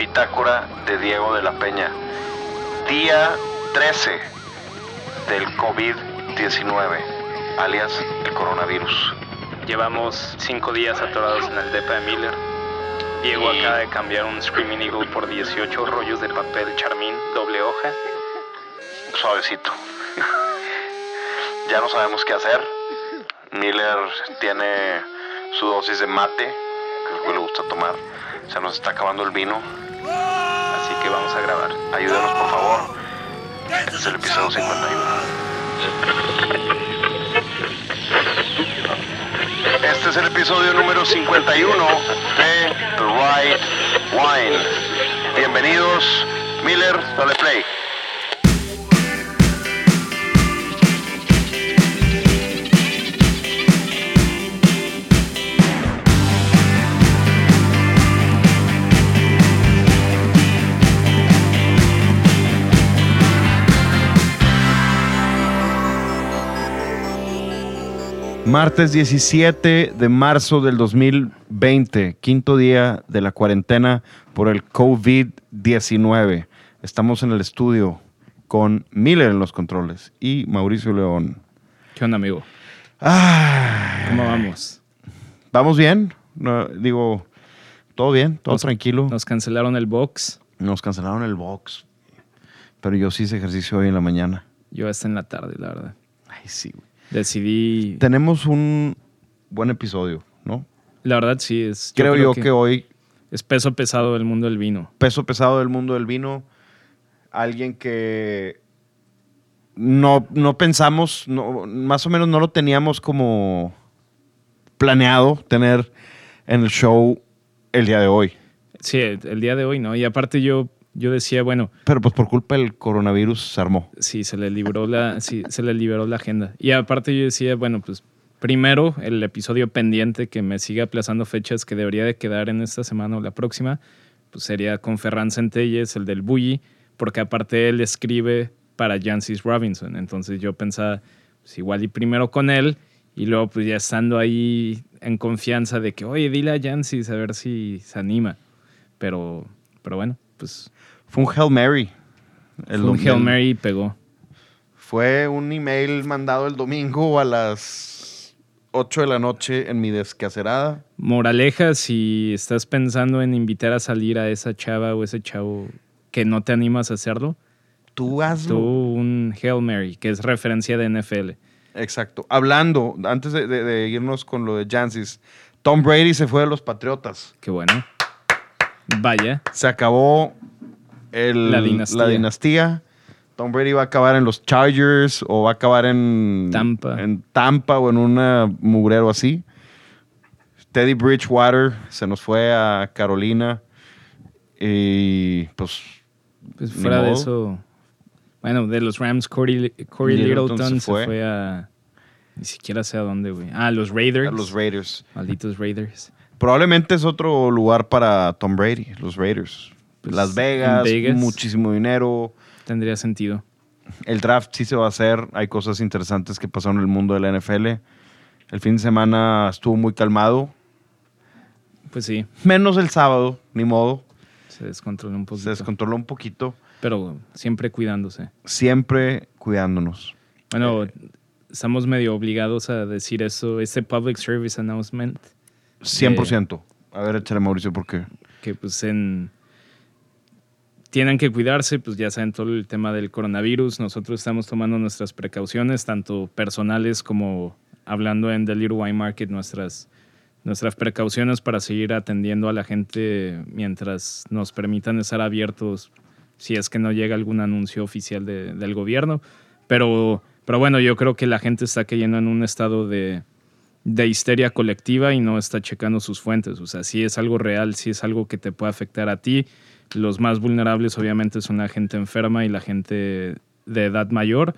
Bitácora de Diego de la Peña. Día 13 del COVID-19, alias el coronavirus. Llevamos cinco días atorados en el depa de Miller. Diego acaba de cambiar un Screaming Eagle por 18 rollos de papel charmín, doble hoja. Suavecito. ya no sabemos qué hacer. Miller tiene su dosis de mate, que es lo que le gusta tomar. Se nos está acabando el vino. Vamos a grabar. Ayúdenos, por favor. Este es el episodio 51. Este es el episodio número 51 de The Right Wine. Bienvenidos, Miller, dale play. Martes 17 de marzo del 2020, quinto día de la cuarentena por el COVID-19. Estamos en el estudio con Miller en los controles y Mauricio León. ¿Qué onda, amigo? Ay, ¿Cómo vamos? ¿Vamos bien? No, digo, todo bien, todo Nos- tranquilo. Nos cancelaron el box. Nos cancelaron el box, pero yo sí hice ejercicio hoy en la mañana. Yo hasta en la tarde, la verdad. Ay, sí, güey. Decidí. Tenemos un buen episodio, ¿no? La verdad, sí, es. Creo, yo que hoy Es peso pesado del mundo del vino. peso pesado del mundo del vino, alguien que no, no pensamos, no- más o menos no lo teníamos como planeado tener en el show el día de hoy. Sí, el, el día de hoy, ¿no? Y aparte, yo, yo decía, bueno, Pero pues por culpa del coronavirus se armó. sí, se le liberó la, sí, se le liberó la agenda. Y aparte, yo decía, bueno, pues primero el episodio pendiente que me sigue aplazando fechas que debería de quedar en esta semana o la próxima, pues sería con Ferran Centelles, el del Bully, porque aparte él escribe para Jancis Robinson. Entonces yo pensaba, pues igual y primero con él y luego pues ya estando ahí en confianza de que, oye, dile a Jancis a ver si se anima. Pero, pero bueno, pues Fue un Hail Mary. El un Hail Mary y pegó. Fue un email mandado el domingo a las 8 de la noche en mi descacerada. Moraleja, si estás pensando en invitar a salir a esa chava o ese chavo que no te animas a hacerlo, Tú hazlo. tú un Hail Mary, que es referencia de NFL. Exacto. Hablando, antes de, de- de irnos con lo de Jansis, Tom Brady se fue de los Patriotas. Qué bueno. Vaya, Se acabó el- La dinastía. la dinastía. Tom Brady va a acabar en los Chargers o va a acabar en Tampa. en Tampa o en un mugrero así. Teddy Bridgewater se nos fue a Carolina y pues pues fuera de eso. Bueno, de los Rams, Corey, Corey Littleton Littleton, se se fue. fue. a. Ni siquiera sé a dónde, güey. Ah, los Raiders. a los Raiders. Malditos Raiders. Probablemente es otro lugar para Tom Brady, los Raiders. Pues, Las Vegas, Vegas. muchísimo dinero. Tendría sentido. El draft sí se va a hacer. Hay cosas interesantes que pasaron en el mundo de la NFL. El fin de semana estuvo muy calmado. Pues sí, Menos el sábado, ni modo. se descontroló un Se poquito. descontroló un poquito. Pero siempre cuidándose. Siempre cuidándonos. Bueno, Eh. estamos medio obligados a decir eso. Este public service announcement, 100%. A ver, échale Mauricio, ¿por qué? que pues en... Tienen que cuidarse, pues ya saben todo el tema del coronavirus. Nosotros estamos tomando nuestras precauciones, tanto personales como hablando en The Little Wine Market, nuestras, nuestras precauciones para seguir atendiendo a la gente mientras nos permitan estar abiertos si es que no llega algún anuncio oficial de- del gobierno. Pero, pero bueno, yo creo que la gente está cayendo en un estado de, de histeria colectiva y no está checando sus fuentes. O sea, si es algo real, si es algo que te puede afectar a ti. Los más vulnerables obviamente son la gente enferma y la gente de edad mayor,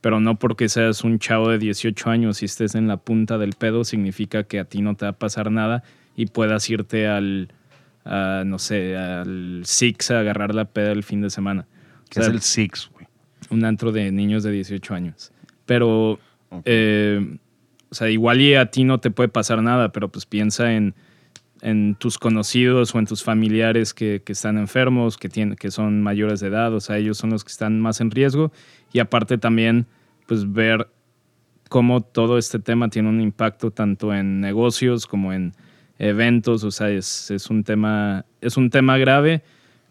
pero no porque seas un chavo de 18 años y estés en la punta del pedo significa que a ti no te va a pasar nada y puedas irte al, a, no sé, al Six a agarrar la peda el fin de semana. O Que es el Six, güey. un antro de niños de 18 años. Pero, eh, o sea, igual y a ti no te puede pasar nada, pero pues piensa en en tus conocidos o en tus familiares que, que están enfermos, que, tienen, que son mayores de edad, o sea, ellos son los que están más en riesgo. Y aparte también, pues ver cómo todo este tema tiene un impacto tanto en negocios como en eventos, o sea, es, es, un, tema, es un tema grave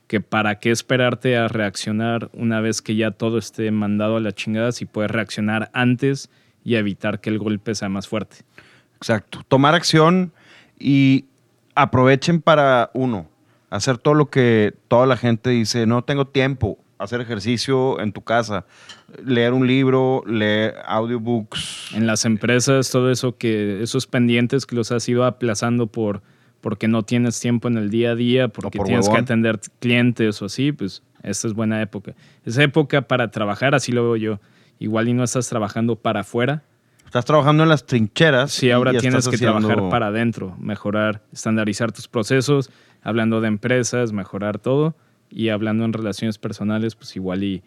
que para qué esperarte a reaccionar una vez que ya todo esté mandado a la chingada si puedes reaccionar antes y evitar que el golpe sea más fuerte. Exacto. Tomar acción y aprovechen para uno, hacer todo lo que toda la gente dice, no tengo tiempo, hacer ejercicio en tu casa, leer un libro, leer audiobooks. En las empresas, todo eso que, esos pendientes que los has ido aplazando por porque no tienes tiempo en el día a día, porque tienes que atender clientes o así, pues esta es buena época. Es época para trabajar, así lo veo yo. Igual y no estás trabajando para afuera. Estás trabajando en las trincheras. Sí, ahora tienes que trabajar para adentro, mejorar, estandarizar tus procesos, hablando de empresas, mejorar todo y hablando en relaciones personales, pues igual y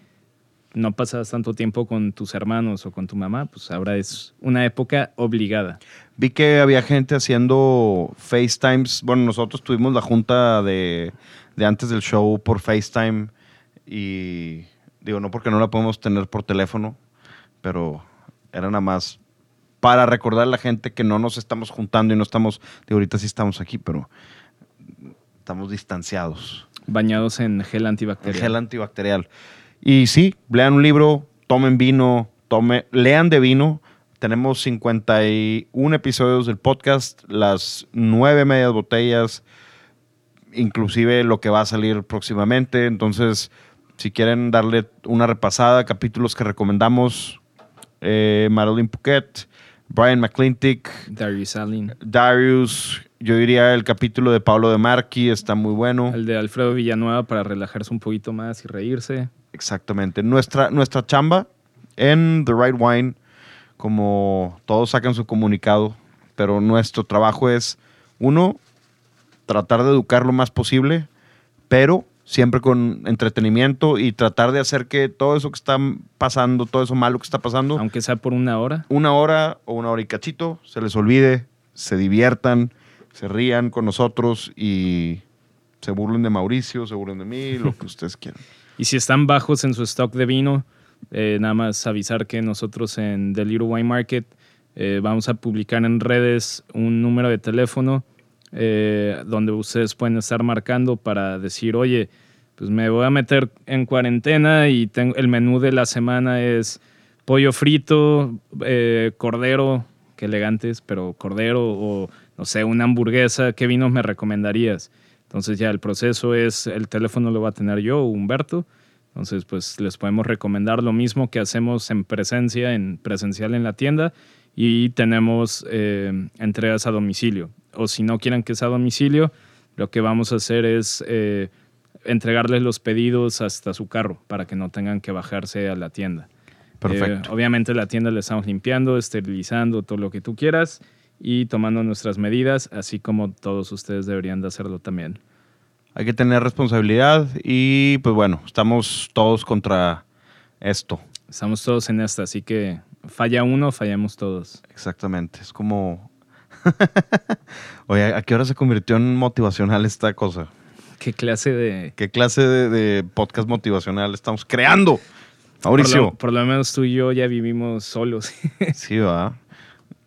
no pasas tanto tiempo con tus hermanos o con tu mamá, pues ahora es una época obligada. Vi que había gente haciendo FaceTimes. Bueno, nosotros tuvimos la junta de, antes del show por FaceTime y digo, no porque no la podemos tener por teléfono, pero era nada más para recordar a la gente que no nos estamos juntando y no estamos, de ahorita sí estamos aquí, pero estamos distanciados. Bañados en gel antibacterial. gel antibacterial. Y sí, lean un libro, tomen vino, tome, lean de vino. Tenemos 51 episodios del podcast, las nueve medias botellas, inclusive lo que va a salir próximamente. Entonces, si quieren darle una repasada, capítulos que recomendamos, eh, Marilyn Phuket, Brian McClintic, Darius Allen. Darius, yo diría el capítulo de Pablo de Marqui está muy bueno. El de Alfredo Villanueva para relajarse un poquito más y reírse. Exactamente. Nuestra, nuestra chamba en The Right Wine, como todos sacan su comunicado, pero nuestro trabajo es, uno, tratar de educar lo más posible, pero siempre con entretenimiento y tratar de hacer que todo eso que está pasando, todo eso malo que está pasando, aunque sea por una hora, una hora o una hora y cachito, se les olvide, se diviertan, se rían con nosotros y se burlen de Mauricio, se burlen de mí, lo que ustedes quieran. Y si están bajos en su stock de vino, eh, nada más avisar que nosotros en The Little Wine Market eh, vamos a publicar en redes un número de teléfono eh, donde ustedes pueden estar marcando para decir, oye, pues me voy a meter en cuarentena y tengo, el menú de la semana es pollo frito, cordero, qué elegantes, pero cordero o no sé, una hamburguesa, ¿qué vinos me recomendarías? Entonces ya el proceso es, el teléfono lo va a tener yo, Humberto. Entonces, pues les podemos recomendar lo mismo que hacemos en presencia, en presencial en la tienda y tenemos eh, entregas a domicilio. O si no quieren que sea a domicilio, lo que vamos a hacer es eh, entregarles los pedidos hasta su carro para que no tengan que bajarse a la tienda. Perfecto. Eh, obviamente la tienda la estamos limpiando, esterilizando, todo lo que tú quieras y tomando nuestras medidas, así como todos ustedes deberían de hacerlo también. Hay que tener responsabilidad y pues bueno, estamos todos contra esto. Estamos todos en esta, así que falla uno, fallamos todos. Exactamente, es como... Oye, ¿a qué hora se convirtió en motivacional esta cosa? ¿Qué clase de... ¿Qué clase de, podcast motivacional estamos creando? Mauricio. Por lo, menos tú y yo ya vivimos solos. sí, va.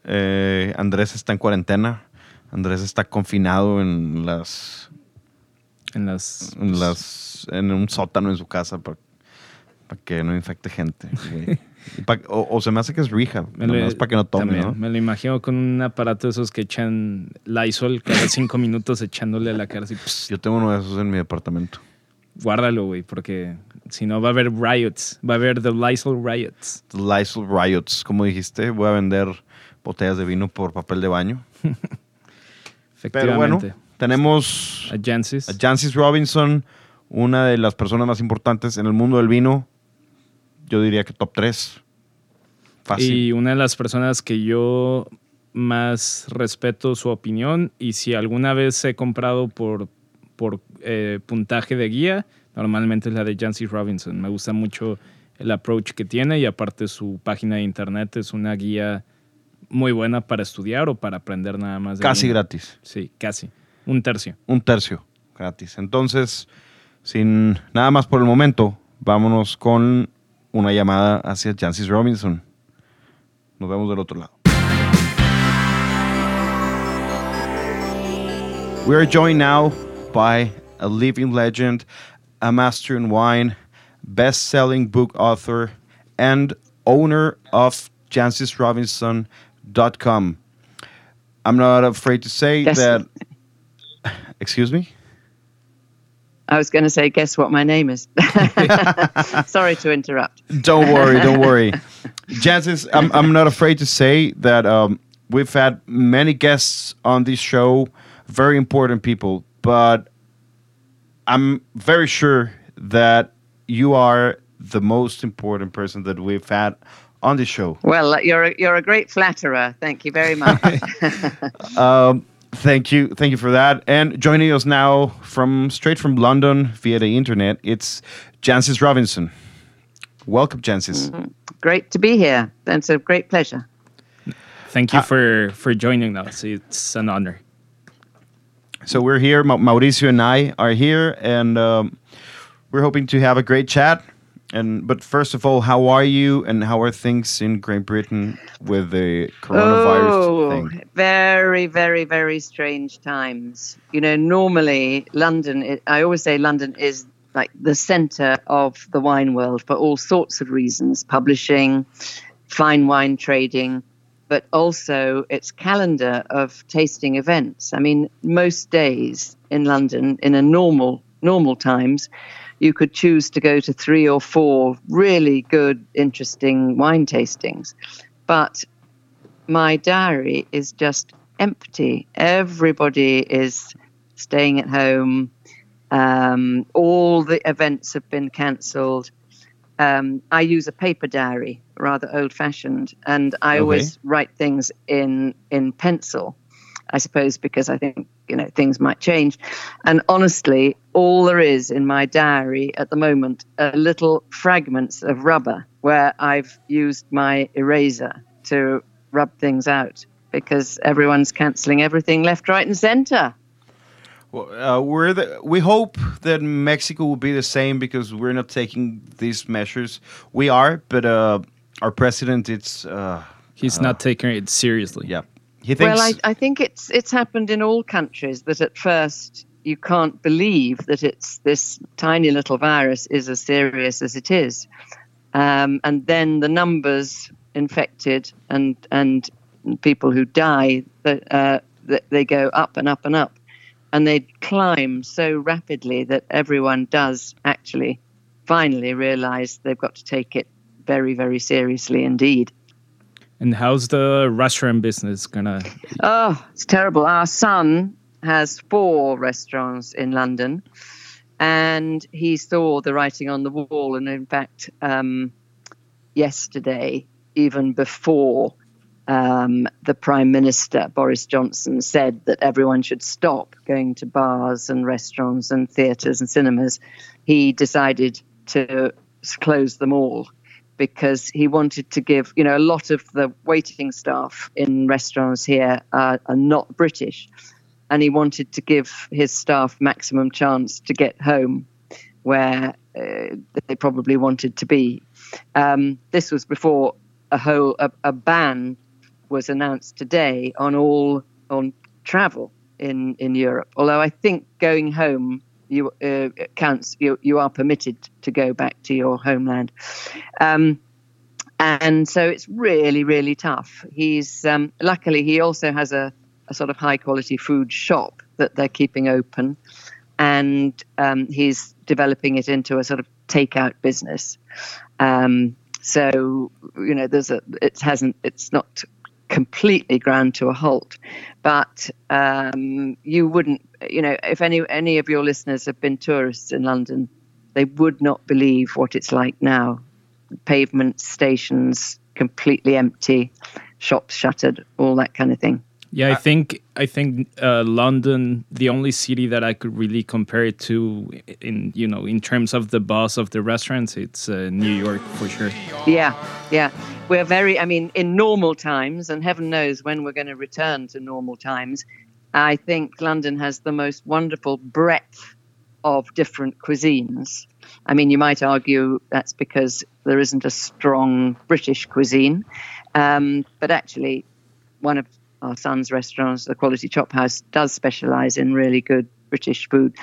Eh, Andrés está en cuarentena. Andrés está confinado en las. En las. En, las, en un sótano en su casa para, que no infecte gente. o, se me hace que es rehab, es para que no tome, ¿no? Me lo imagino con un aparato de esos que echan Lysol cada cinco minutos echándole a la cara así. Yo tengo uno de esos en mi departamento. Guárdalo, güey, porque si no va a haber riots. Va a haber the Lysol riots. The Lysol riots, como dijiste. Voy a vender botellas de vino por papel de baño. Pero bueno, tenemos a Jancis Robinson, una de las personas más importantes en el mundo del vino. Yo diría que top 3. Fácil. Y una de las personas que yo más respeto su opinión y si alguna vez he comprado por, por eh, puntaje de guía, normalmente es la de Jancis Robinson. Me gusta mucho el approach que tiene y aparte su página de internet es una guía muy buena para estudiar o para aprender nada más. casi gratis. Sí, casi. Un tercio. Un tercio gratis. Entonces, sin nada más por el momento, vámonos con una llamada hacia Jancis Robinson. Nos vemos del otro lado. We are joined now by a living legend, a master in wine, best selling book author, and owner of jancisrobinson.com. I'm not afraid to say that. Excuse me? I was going to say, guess what my name is? Sorry to interrupt. Don't worry, don't worry. Jancis, I'm, I'm not afraid to say that um, we've had many guests on this show, very important people, but I'm very sure that you are the most important person that we've had on this show. Well, you're a, you're a great flatterer. Thank you very much. Um, thank you, thank you for that. And joining us now from straight from London via the internet, it's Jancis Robinson. Welcome, Jancis. great to be here. It's a great pleasure. Thank Uh, you for for joining us. It's an honor. So we're here. Ma- Mauricio and I are here, and um, we're hoping to have a great chat. And but first of all, how are you, and how are things in Great Britain with the coronavirus oh, thing? very, very, very strange times. You know, normally London, i I always say London is like the center of the wine world for all sorts of reasons publishing, fine wine trading, but also its calendar of tasting events. I mean, most days in London, in a normal, normal times, you could choose to go to three or four really good, interesting wine tastings. But my diary is just empty. Everybody is staying at home. Um, all the events have been cancelled. Um, I use a paper diary, rather old-fashioned, and I Okay. always write things in in pencil. I suppose because I think you know things might change. And honestly, all there is in my diary at the moment are little fragments of rubber where I've used my eraser to rub things out because everyone's cancelling everything left, right, and centre. Well, uh, we're the, we hope that Mexico will be the same because we're not taking these measures. We are, but uh, our president, it's uh, He's not taking it seriously. yeah, he thinks. Well, I, I think it's it's happened in all countries that at first you can't believe that it's this tiny little virus is as serious as it is, um, and then the numbers infected and and people who die that uh, they go up and up and up, and they climb so rapidly that everyone does actually finally realize they've got to take it very very seriously indeed. And how's the restaurant business gonna? Oh, it's terrible. Our son has four restaurants in London, and he saw the writing on the wall. And in fact, um, yesterday, even before um, the Prime Minister, Boris Johnson, said that everyone should stop going to bars and restaurants and theatres and cinemas, he decided to close them all because he wanted to give, you know, a lot of the waiting staff in restaurants here are, are not British. And he wanted to give his staff maximum chance to get home where uh, they probably wanted to be. Um, this was before a whole a, a ban was announced today on all on travel in in Europe. Although I think going home you uh, counts. You you are permitted to go back to your homeland. Um, and so it's really, really tough. He's um, luckily he also has a, a sort of high quality food shop that they're keeping open, and um, he's developing it into a sort of takeout business. Um, so you know, there's a it hasn't it's not completely ground to a halt, but um, you wouldn't you know if any any of your listeners have been tourists in London, they would not believe what it's like now pavement stations completely empty, shops shuttered, all that kind of thing. Yeah, I think I think uh, London, the only city that I could really compare it to, in you know, in terms of the buzz of the restaurants, it's uh, New York for sure. Yeah, yeah. We're very, I mean, in normal times, and heaven knows when we're going to return to normal times, I think London has the most wonderful breadth of different cuisines. I mean, you might argue that's because there isn't a strong British cuisine, um, but actually, one of our son's restaurants, the Quality Chop House, does specialize in really good British food.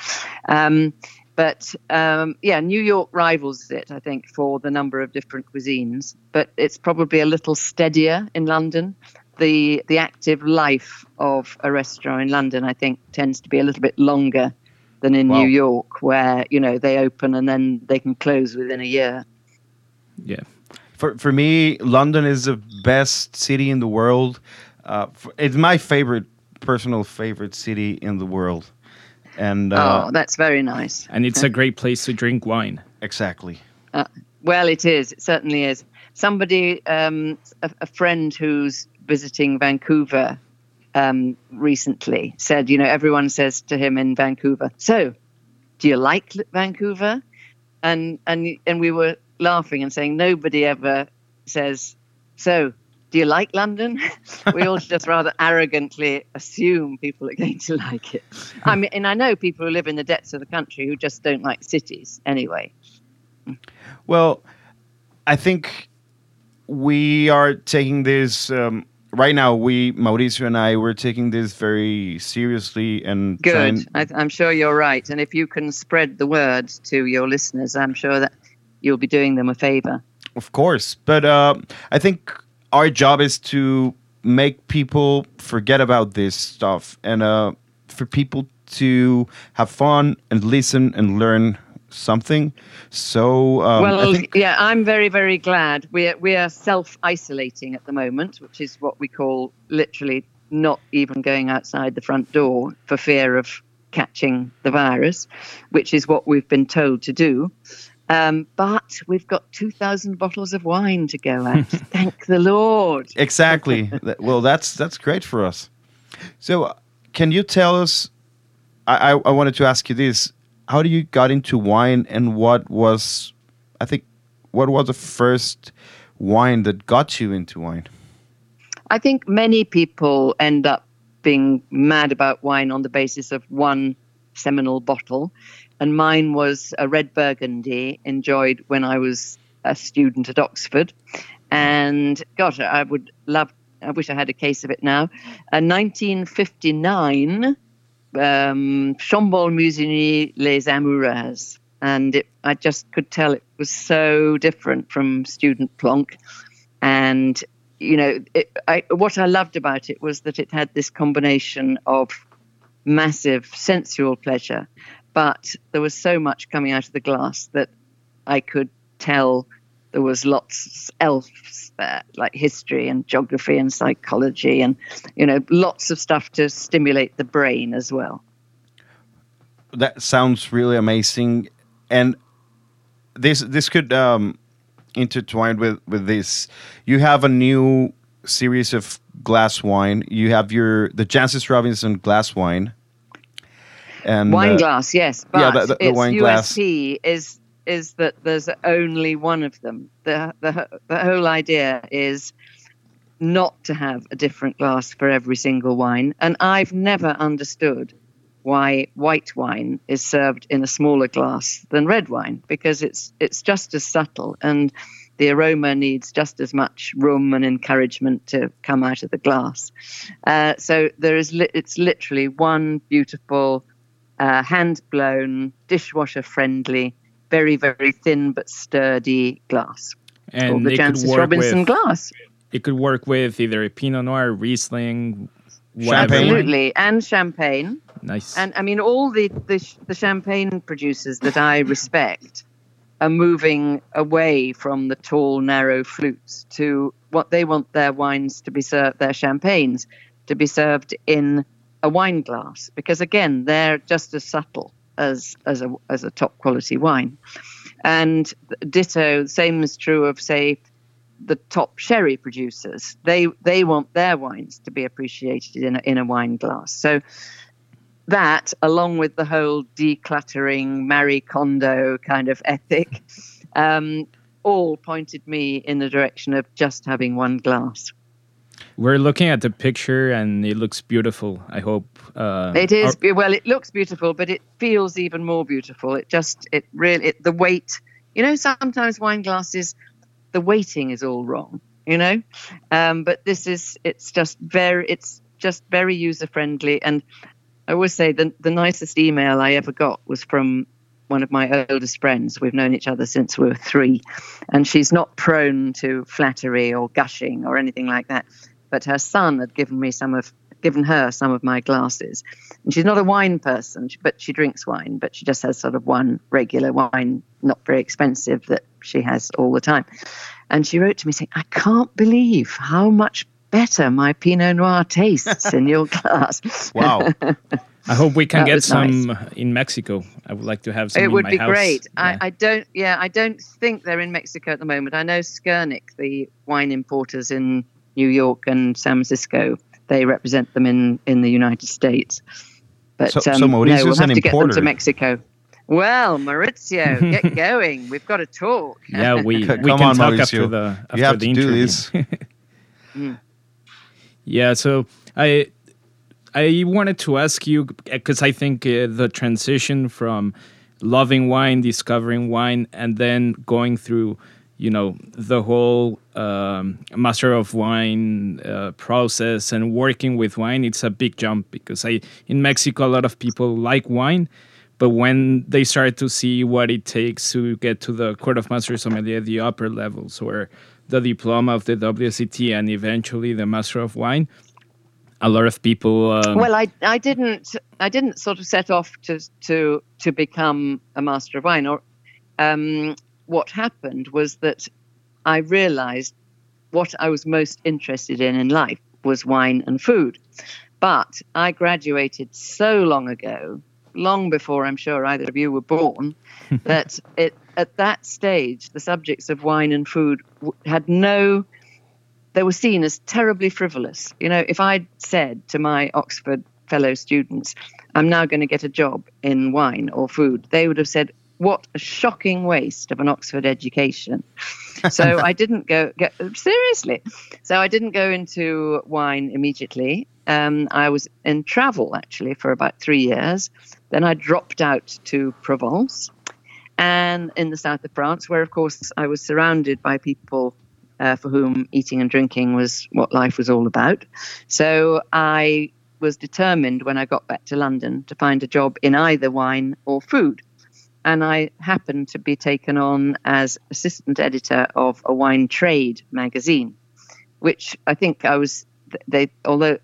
Um, but um, yeah, New York rivals it, I think, for the number of different cuisines. But it's probably a little steadier in London. The the active life of a restaurant in London, I think, tends to be a little bit longer than in Wow. New York, where you know they open and then they can close within a year. Yeah. For for me, London is the best city in the world. Uh, f it's my favorite, personal favorite city in the world. And uh, oh, that's very nice. And it's a great place to drink wine. exactly. Well, it is. It certainly is. Somebody, um, a, a friend who's visiting Vancouver um, recently said, you know, everyone says to him in Vancouver, "So, do you like Vancouver?" And and and we were laughing and saying nobody ever says, "So, do you like London?" we all just rather arrogantly assume people are going to like it. I mean, and I know people who live in the depths of the country who just don't like cities anyway. Well, I think we are taking this um, right now. We Mauricio and I we're taking this very seriously and Good. trying- I, I'm sure you're right. And if you can spread the word to your listeners, I'm sure that you'll be doing them a favor. Of course, but uh, I think our job is to make people forget about this stuff and uh, for people to have fun and listen and learn something. So um, well, yeah, I'm very, very glad. We're, we are self isolating at the moment, which is what we call literally not even going outside the front door for fear of catching the virus, which is what we've been told to do. Um, but we've got 2,000 bottles of wine to go at. Thank the Lord. exactly. Well, that's that's great for us. So, uh, can you tell us? I, I I wanted to ask you this: How do you got into wine, and what was, I think, what was the first wine that got you into wine? I think many people end up being mad about wine on the basis of one seminal bottle. And mine was a red burgundy enjoyed when I was a student at Oxford. And gosh, I would love, I wish I had a case of it now. A 1959 um, Chambolle Musigny Les Amoureuses. And it, I just could tell it was so different from Student Plonk. And you know, it, I, what I loved about it was that it had this combination of massive sensual pleasure, but there was so much coming out of the glass that I could tell there was lots else there, like history and geography and psychology, and you know, lots of stuff to stimulate the brain as well. that sounds really amazing. And this this could um intertwine with with this. You have a new series of glass wine. You have your the jancis robinson glass wine and wine uh, glass, yes, but yeah, the- the- the its wine glass. USP is is that there's only one of them. The, the the whole idea is not to have a different glass for every single wine, and I've never understood why white wine is served in a smaller glass than red wine because it's it's just as subtle and the aroma needs just as much room and encouragement to come out of the glass. Uh, so there is li- it's literally one beautiful uh, hand blown, dishwasher friendly, very, very thin but sturdy glass. It's called And the it could Jancis work Robinson with glass. it could work with either a Pinot Noir, Riesling, whatever. Absolutely. And champagne. Nice. And I mean, all the, the, the champagne producers that I respect are moving away from the tall, narrow flutes to what they want their wines to be served, their champagnes to be served in a wine glass, because again, they're just as subtle as as a as a top quality wine. And ditto, same is true of say the top sherry producers. They they want their wines to be appreciated in a, in a wine glass. So that, along with the whole decluttering Marie Kondo kind of ethic, um, all pointed me in the direction of just having one glass. We're looking at the picture and it looks beautiful. I hope uh, It is our- well. It looks beautiful, but it feels even more beautiful. It just it really it, the weight. You know, sometimes wine glasses, the weighting is all wrong. You know, um, but this is it's just very it's just very user friendly. And I always say the the nicest email I ever got was from one of my oldest friends. We've known each other since we were three, and she's not prone to flattery or gushing or anything like that. But her son had given me some of given her some of my glasses. And she's not a wine person, but she drinks wine, but she just has sort of one regular wine, not very expensive, that she has all the time. And she wrote to me saying, I can't believe how much better my Pinot Noir tastes in your glass. Wow. I hope we can That get some uh, in Mexico. I would like to have some. it would be house. great. Yeah. I, I don't, yeah, I don't think they're in Mexico at the moment. I know Skurnik, the wine importers in New York and San Francisco, they represent them in, in the United States. But So- um, so no, we'll have an to get them to Mexico. Well, Maurizio, get going. We've got to talk. yeah, we we come can on, talk Mauricio. after the after you have the to do interview. this. Yeah, so I I wanted to ask you because I think uh, the transition from loving wine, discovering wine, and then going through, you know, the whole um, master of wine uh, process and working with wine, it's a big jump because I in Mexico a lot of people like wine. But when they start to see what it takes to get to the Court of Master Sommelier, the upper levels, or the diploma of the WSET, and eventually the Master of Wine, a lot of people. Um, Well, I, I didn't I didn't sort of set off to to to become a master of wine. Or um, what happened was that I realised what I was most interested in in life was wine and food. But I graduated so long ago, long before I'm sure either of you were born, that it at that stage the subjects of wine and food had no they were seen as terribly frivolous. You know, if I'd said to my Oxford fellow students, I'm now going to get a job in wine or food, they would have said, what a shocking waste of an Oxford education. so I didn't go, get, seriously. So I didn't go into wine immediately. Um, I was in travel actually for about three years. Then I dropped out to Provence and in the south of France, where of course I was surrounded by people uh, for whom eating and drinking was what life was all about. So I was determined when I got back to London to find a job in either wine or food. And I happened to be taken on as assistant editor of a wine trade magazine, which I think I was, they, although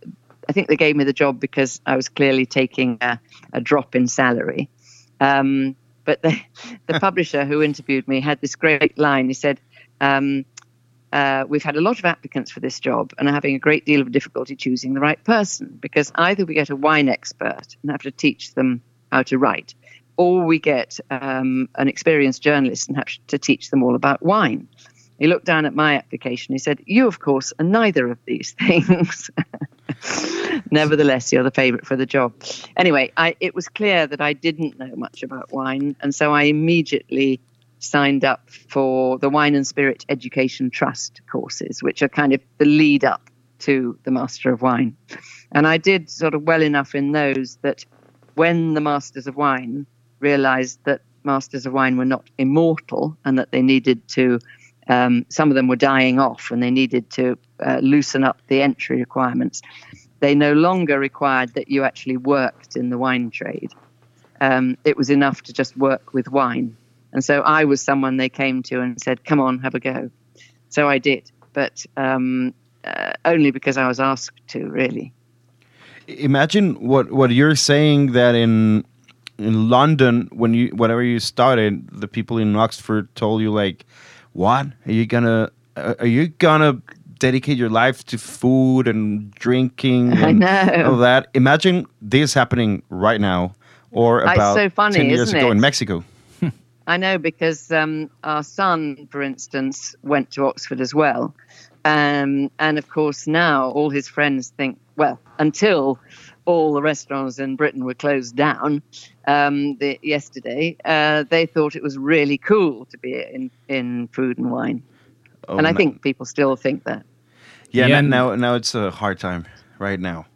I think they gave me the job because I was clearly taking a, a drop in salary. Um, but the, the publisher who interviewed me had this great line. He said, um, uh, We've had a lot of applicants for this job and are having a great deal of difficulty choosing the right person because either we get a wine expert and have to teach them how to write, or we get um, an experienced journalist and have to teach them all about wine. He looked down at my application. He said, You, of course, are neither of these things. Nevertheless, you're the favorite for the job. Anyway, I, it was clear that I didn't know much about wine. And so I immediately signed up for the Wine and Spirit Education Trust courses, which are kind of the lead up to the Master of Wine. And I did sort of well enough in those that when the Masters of Wine realized that Masters of Wine were not immortal and that they needed to, um, some of them were dying off and they needed to uh, loosen up the entry requirements. They no longer required that you actually worked in the wine trade. Um, it was enough to just work with wine. And so I was someone they came to and said, come on, have a go. So I did, but um, uh, only because I was asked to, really. Imagine what what you're saying that in in London when you whenever you started, the people in Oxford told you like, "What are you gonna uh, are you gonna dedicate your life to food and drinking I and know. all that?" Imagine this happening right now, or about so funny, ten years ago it? in Mexico. I know because um, our son, for instance, went to Oxford as well. Um, and of course, now all his friends think, well, until all the restaurants in Britain were closed down um, the, yesterday, uh, they thought it was really cool to be in, in food and wine. Oh, and I no. think people still think that. Yeah, Yeah, and- now now it's a hard time right now.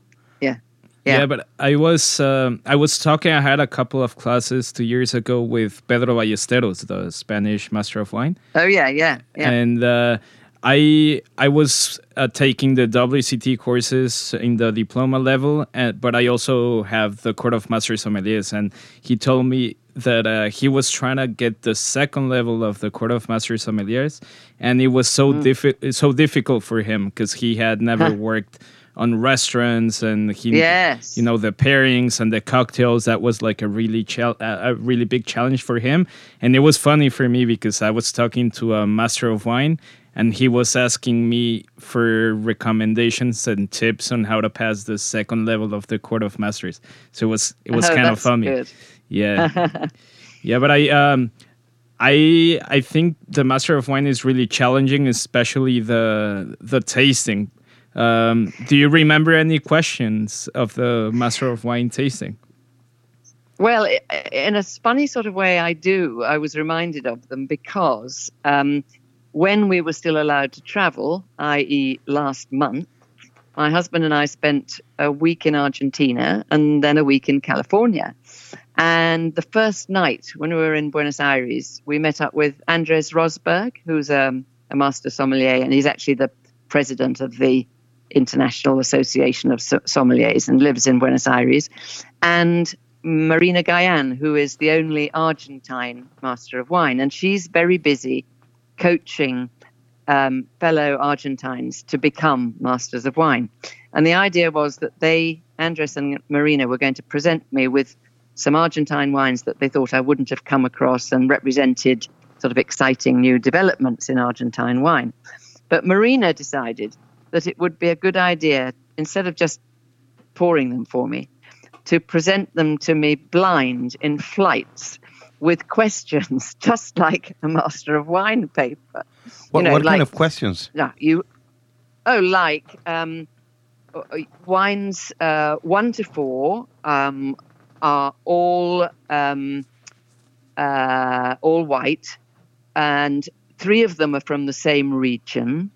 Yeah. Yeah, Yeah. but I was um, I was talking. I had a couple of classes two years ago with Pedro Ballesteros, the Spanish master of wine, Oh yeah, yeah, yeah. and uh, I I was uh, taking the WSET courses in the diploma level, and, but I also have the Court of Master Sommeliers, and he told me that uh, he was trying to get the second level of the Court of Master Sommeliers, and it was so diffi- so difficult for him because he had never worked on restaurants and he Yes. you know the pairings and the cocktails that was like a really chal- a really big challenge for him and it was funny for me because i was talking to a master of wine and he was asking me for recommendations and tips on how to pass the second level of the court of masters. So it was it was Oh, kind of funny. good. yeah. Yeah but i um i i think the master of wine is really challenging especially the the tasting. Um, do you remember any questions of the master of wine tasting? Well, in a funny sort of way, I do. I was reminded of them because um, when we were still allowed to travel, i.e., last month, my husband and I spent a week in Argentina and then a week in California. And the first night when we were in Buenos Aires, we met up with Andres Rosberg, who's um, a master sommelier, and he's actually the president of the International Association of Sommeliers and lives in Buenos Aires, and Marina Gayan, who is the only Argentine master of wine. And she's very busy coaching um, fellow Argentines to become masters of wine. And the idea was that they, Andres and Marina, were going to present me with some Argentine wines that they thought I wouldn't have come across and represented sort of exciting new developments in Argentine wine. But Marina decided that it would be a good idea, instead of just pouring them for me, to present them to me blind in flights with questions, just like a master of wine paper. What, you know, what like, kind of questions? no, you. Oh, like um, wines uh, one to four um, are all um, uh, all white, and three of them are from the same region,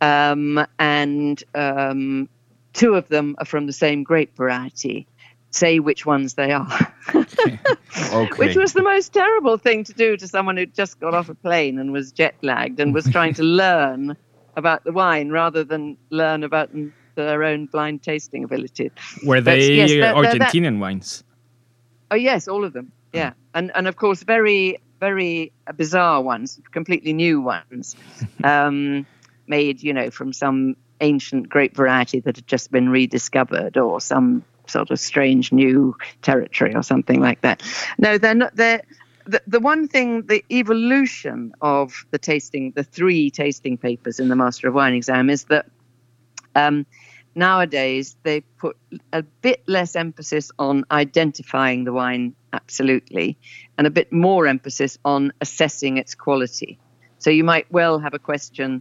um, and um, two of them are from the same grape variety. Say which ones they are. Okay. Which was the most terrible thing to do to someone who'd just got off a plane and was jet lagged and was trying to learn about the wine rather than learn about their own blind tasting ability. were they yes, that- that- that- argentinian wines Oh yes, all of them. Yeah, and and of course very very bizarre ones, completely new ones, um, made you know from some ancient grape variety that had just been rediscovered or some sort of strange new territory or something like that. No, they're not. They're the, the one thing, the evolution of the tasting, the three tasting papers in the Master of Wine exam is that um, nowadays they put a bit less emphasis on identifying the wine absolutely and a bit more emphasis on assessing its quality. So you might well have a question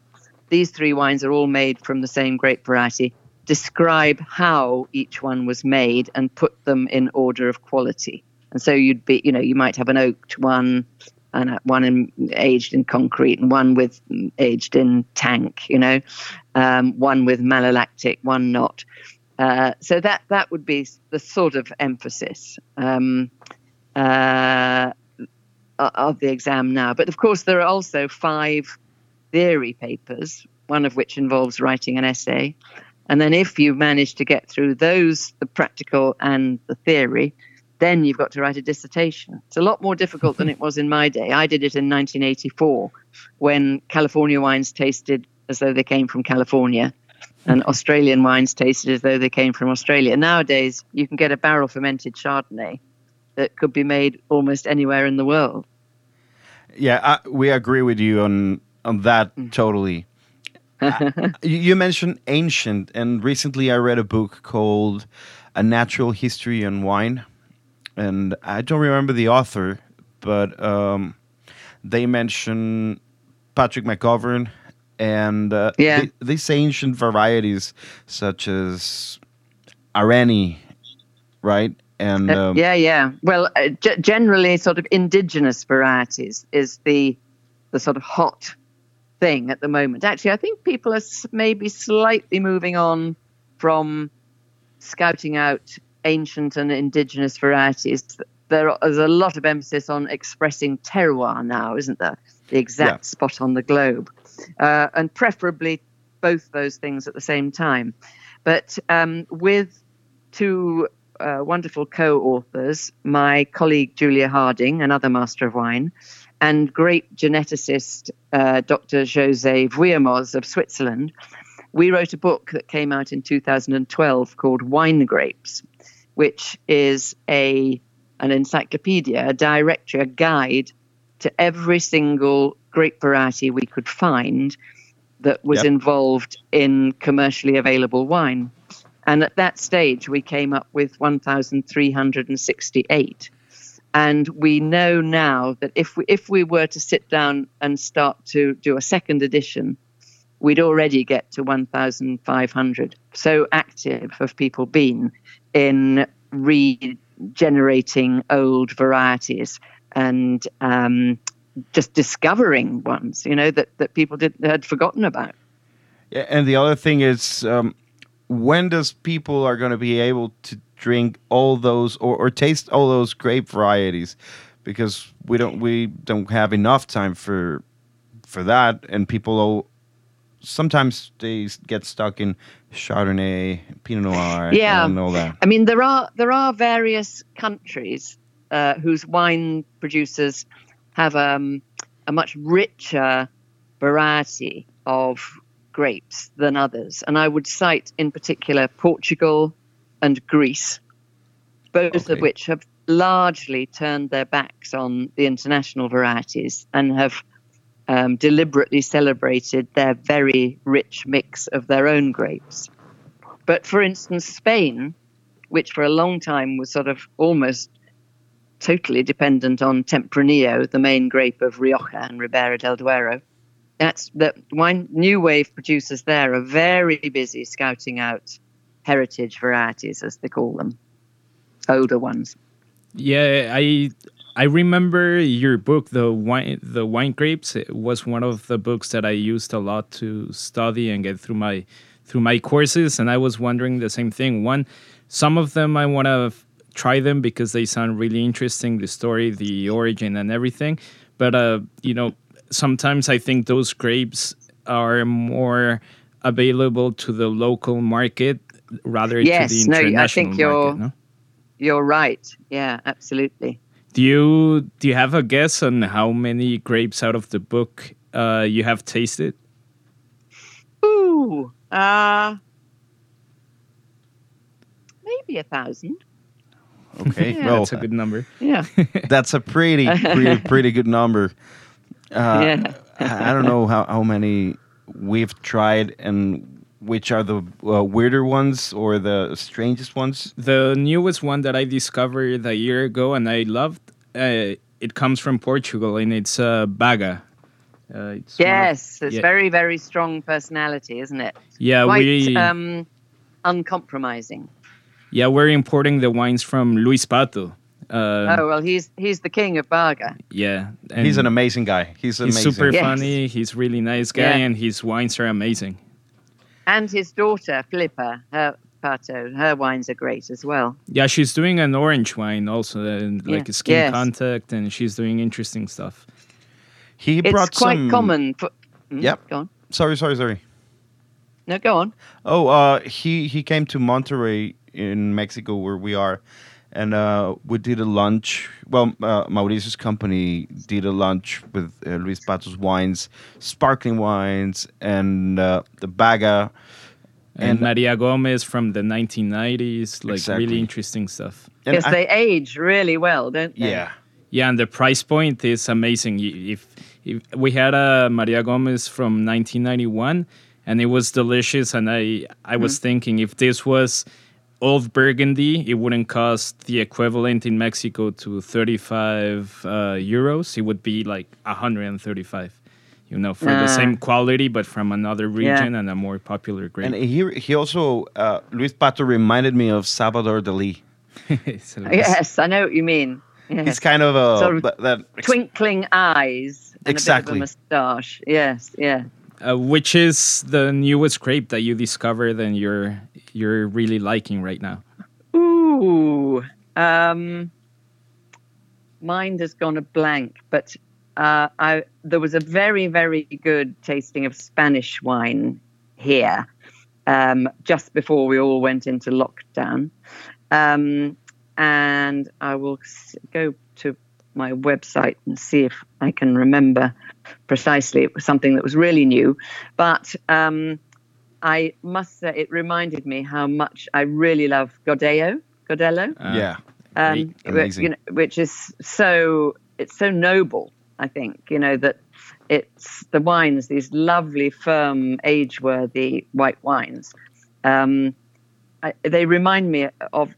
these three wines are all made from the same grape variety. Describe how each one was made and put them in order of quality. And so you'd be, you know, you might have an oaked one, and one in, aged in concrete, and one with aged in tank, you know, um, one with malolactic, one not. Uh, so that that would be the sort of emphasis um, uh, of the exam now. But of course, there are also five theory papers, one of which involves writing an essay. And then, if you manage to get through those, the practical and the theory, then you've got to write a dissertation. It's a lot more difficult than it was in my day. I did it in 1984 when California wines tasted as though they came from California and Australian wines tasted as though they came from Australia. Nowadays, you can get a barrel fermented Chardonnay that could be made almost anywhere in the world. Yeah, I, we agree with you on on that mm. totally. Uh, you mentioned ancient, and recently I read a book called "A Natural History on Wine," and I don't remember the author, but um, they mention Patrick McGovern and uh, Yeah. th- these ancient varieties such as Areni, right? And Uh, um, yeah, yeah. Well, uh, generally, sort of indigenous varieties is the the sort of hot thing at the moment. Actually, I think people are maybe slightly moving on from scouting out ancient and indigenous varieties. There's a lot of emphasis on expressing terroir now, isn't there? The exact yeah. spot on the globe. Uh, and preferably both those things at the same time. But um, with two uh, wonderful co authors, my colleague Julia Harding, another master of wine, and great geneticist uh, Dr. Jose Vouillamoz of Switzerland, we wrote a book that came out in 2012 called Wine Grapes, which is a an encyclopedia, a directory, a guide to every single grape variety we could find that was yep. involved in commercially available wine. And at that stage, we came up with 1,368. And we know now that if we, if we were to sit down and start to do a second edition, we'd already get to 1,500. So active have people been in regenerating old varieties and um, just discovering ones, you know, that, that people did, had forgotten about. Yeah, and the other thing is, um, when does people are going to be able to drink all those or, or taste all those grape varieties? Because we don't we don't have enough time for for that, and people sometimes they get stuck in Chardonnay, Pinot Noir, yeah. and all that. I mean, there are there are various countries uh, whose wine producers have um, a much richer variety of grapes than others, and I would cite in particular Portugal and Greece, both okay. of which have largely turned their backs on the international varieties and have um, deliberately celebrated their very rich mix of their own grapes. But for instance, Spain, which for a long time was sort of almost totally dependent on Tempranillo, the main grape of Rioja and Ribera del Duero. That's the wine new wave producers there are very busy scouting out heritage varieties, as they call them, older ones. Yeah, I I remember your book, the wine, the wine grapes. It was one of the books that I used a lot to study and get through my through my courses. And I was wondering the same thing. One, some of them I want to try them because they sound really interesting, the story, the origin, and everything. But uh, you know, sometimes I think those grapes are more available to the local market rather yes, to the international no, I think you're, market. No? You're right. Yeah, absolutely. Do you do you have a guess on how many grapes out of the book uh, you have tasted? Ooh, uh, maybe a thousand. Okay, yeah, well, that's a good number. Yeah, that's a pretty pretty pretty good number. Uh, yeah. I don't know how, how many we've tried and which are the uh, weirder ones or the strangest ones? The newest one that I discovered a year ago and I loved, uh, it comes from Portugal and it's uh, Baga. Uh, it's yes, of, it's yeah. very, very strong personality, isn't it? Yeah, Quite, we um, uncompromising. Yeah, we're importing the wines from Luis Pato. Uh, oh well, he's he's the king of Baga. Yeah, he's an amazing guy. He's, he's super yes. funny. He's really nice guy, yeah. and his wines are amazing and his daughter Filipa, her Pato, her wines are great as well. Yeah, she's doing an orange wine also, uh, like yeah. skin yes. contact, and she's doing interesting stuff. He brought it's quite some... common. For... Mm, yep. Go on. Sorry, sorry, sorry. No, go on. Oh, uh, he he came to Monterrey in Mexico, where we are, and uh, we did a lunch. Well, uh, Mauricio's company did a lunch with uh, Luis Pato's wines, sparkling wines, and uh, the Baga. And, and, Maria Gomes from the 1990s, like exactly. really interesting stuff. Because they age really well, don't they? Yeah. Yeah, and the price point is amazing. If, if we had a Maria Gomes from 1991, and it was delicious, and I I was mm. thinking if this was old Burgundy, it wouldn't cost the equivalent in Mexico to 35 uh, euros. It would be like 135, you know, for uh, the same quality, but from another region yeah. and a more popular grape. And he, he also, uh, Luis Pato reminded me of Salvador Dali. yes, I know what you mean. Yes. He's kind of a sort of that, that twinkling eyes. and Exactly. a bit of a moustache. Yes, yeah. Uh, which is the newest grape that you discovered and you're you're really liking right now? Ooh, um, mind has gone a blank, but uh, I there was a very very good tasting of Spanish wine here um, just before we all went into lockdown, um, and I will go to my website and see if I can remember precisely. It was something that was really new, but. Um, I must say, it reminded me how much I really love Godello. Godello, Uh, yeah. um, which, you know, which is so it's so noble. I think you know that it's the wines, these lovely, firm, age-worthy white wines. Um, I, they remind me of,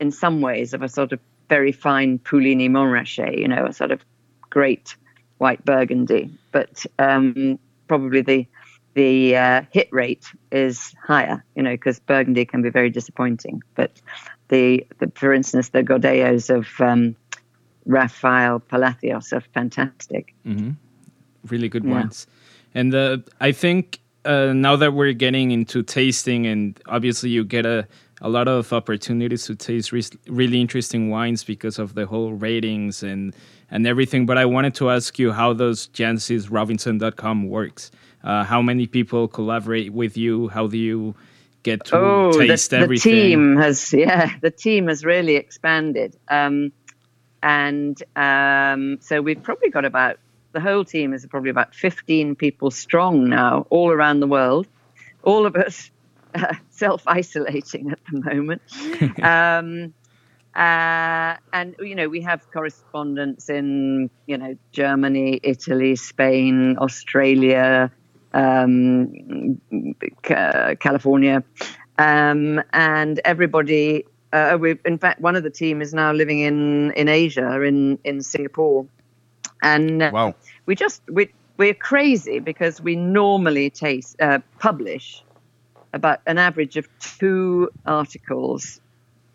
in some ways, of a sort of very fine Puligny Montrachet. You know, a sort of great white Burgundy, but um, probably the the uh, hit rate is higher, you know, because Burgundy can be very disappointing. But the, the for instance, the Godellos of um, Rafael Palacios are fantastic. hmm Really good Yeah. wines. And uh, I think uh, now that we're getting into tasting, and obviously you get a, a lot of opportunities to taste re- really interesting wines because of the whole ratings and, and everything. But I wanted to ask you how those JancisRobinson.com works. Uh, how many people collaborate with you? How do you get to Oh, the, taste the everything? team has yeah, the team has really expanded, um, and um, so we've probably got about the whole team is probably about fifteen people strong now, all around the world. All of us uh, self isolating at the moment. um, uh, and you know we have correspondents in you know Germany, Italy, Spain, Australia, um, Ca- California, um, and everybody. Uh, we, in fact, one of the team is now living in in Asia, in in Singapore, and uh, Wow. we just we we're crazy because we normally taste uh, publish about an average of two articles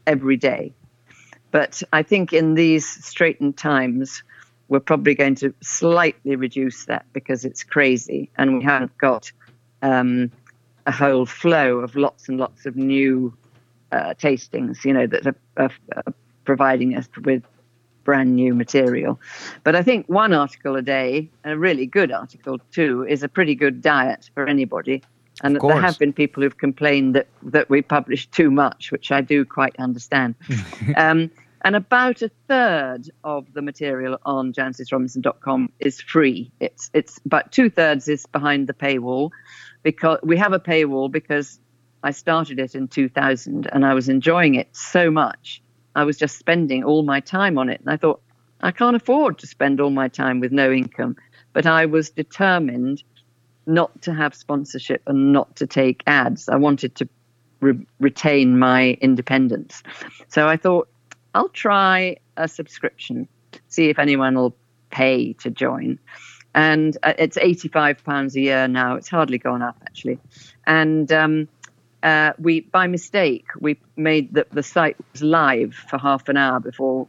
every day. But I think in these straitened times, we're probably going to slightly reduce that because it's crazy and we haven't got um, a whole flow of lots and lots of new uh, tastings, you know, that are, are, are providing us with brand new material. But I think one article a day, a really good article too, is a pretty good diet for anybody. And there have been people who've complained that, that we publish too much, which I do quite understand. um, and about a third of the material on jancisrobinson.com is free. It's it's about two thirds is behind the paywall because we have a paywall because I started it in 2000 and I was enjoying it so much. I was just spending all my time on it, and I thought I can't afford to spend all my time with no income. But I was determined not to have sponsorship and not to take ads. I wanted to re- retain my independence. So I thought I'll try a subscription, see if anyone will pay to join. And uh, it's eighty-five pounds a year now. It's hardly gone up actually, and um, uh, we by mistake we made the the site was live for half an hour before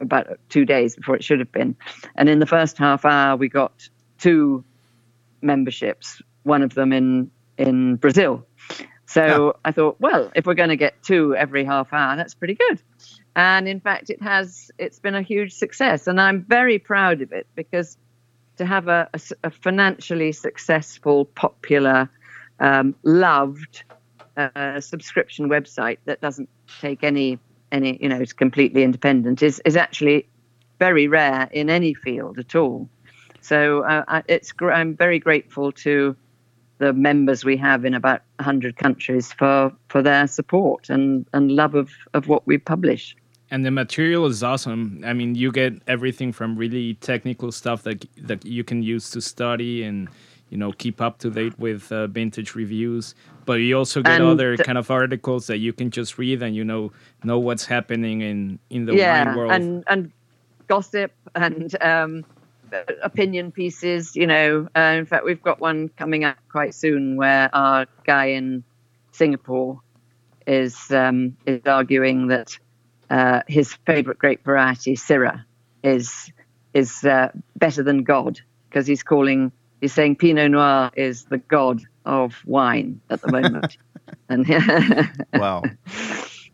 about two days before it should have been, and in the first half hour we got two memberships, one of them in in Brazil. So I thought, well, if we're going to get two every half hour, that's pretty good. And in fact, it has. It's been a huge success, and I'm very proud of it because to have a financially successful, popular, um, loved uh, subscription website that doesn't take any any you know is completely independent is is actually very rare in any field at all. So uh, I, it's I'm very grateful to the members we have in about 100 countries for for their support and and love of of what we publish. And the material is awesome. I mean, you get everything from really technical stuff that that you can use to study and you know keep up to date with uh, vintage reviews. But you also get And other the- kind of articles that you can just read and you know know what's happening in in the wine world. and and gossip and um, opinion pieces. You know, uh, in fact, we've got one coming up quite soon where our guy in Singapore is um, is arguing that uh, his favourite grape variety, Syrah, is is uh, better than God because he's calling, he's saying Pinot Noir is the god of wine at the moment. and wow.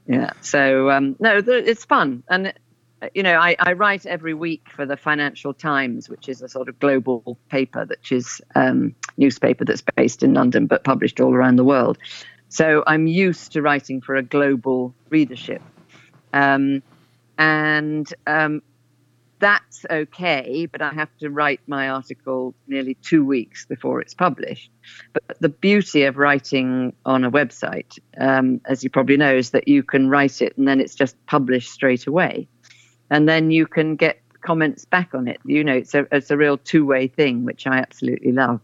Yeah. So um, no, it's fun, and you know, I, I, write every week for the Financial Times, which is a sort of global paper, which is um, newspaper that's based in London but published all around the world. So I'm used to writing for a global readership, um, and um, that's okay. But I have to write my article nearly two weeks before it's published. But the beauty of writing on a website, um, as you probably know, is that you can write it and then it's just published straight away and then you can get comments back on it. You know, it's a it's a real two way thing, which I absolutely love.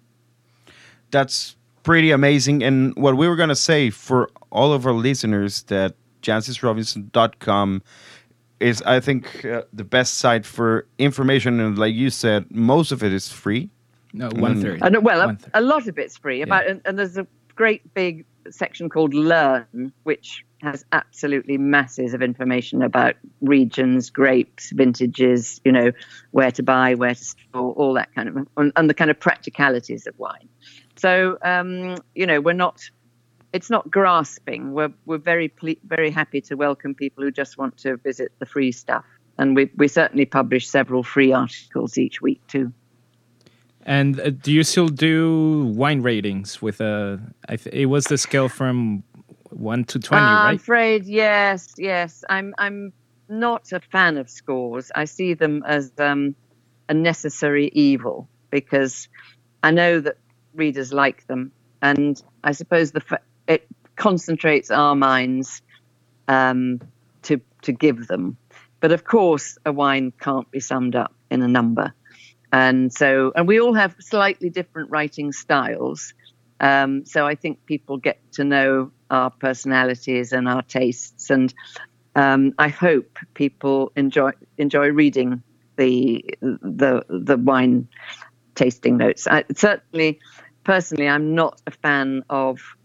That's pretty amazing. And what we were going to say for all of our listeners that jancisrobinson.com is, I think, uh, the best site for information. And like you said, most of it is free. No, one third. Uh, well, a, a, lot of it's free. About yeah. and, and there's a great big section called Learn, which has absolutely masses of information about regions, grapes, vintages, you know, where to buy, where to store, all that kind of, and, and the kind of practicalities of wine. So, um, you know, we're not, it's not grasping. We're, we're very, ple- very happy to welcome people who just want to visit the free stuff. And we, we certainly publish several free articles each week too. And uh, do you still do wine ratings with a? Th- it was the scale from one to twenty, uh, right? I'm afraid yes, yes. I'm I'm not a fan of scores. I see them as um, a necessary evil because I know that readers like them, and I suppose the it concentrates our minds um, to to give them. But of course, a wine can't be summed up in a number. And so, and we all have slightly different writing styles. Um, so I think people get to know our personalities and our tastes, and um, I hope people enjoy enjoy reading the the the wine tasting notes. I, certainly, personally, I'm not a fan of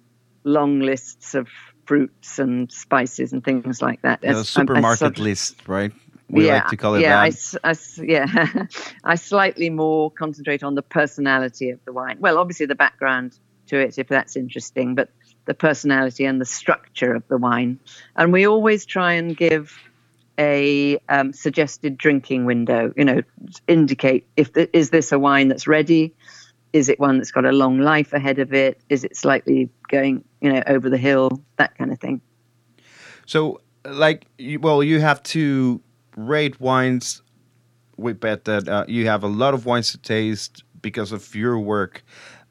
long lists of fruits and spices and things like that. Yeah, supermarket sort of, list, right? we yeah, like to call it yeah, that. I, I, yeah, I slightly more concentrate on the personality of the wine. Well, obviously the background to it, if that's interesting, but the personality and the structure of the wine. And we always try and give a um, suggested drinking window. You know, indicate if the, is this a wine that's ready? Is it one that's got a long life ahead of it? Is it slightly going, you know, over the hill? That kind of thing. So, like, well, you have to rate wines. We bet that uh, you have a lot of wines to taste because of your work.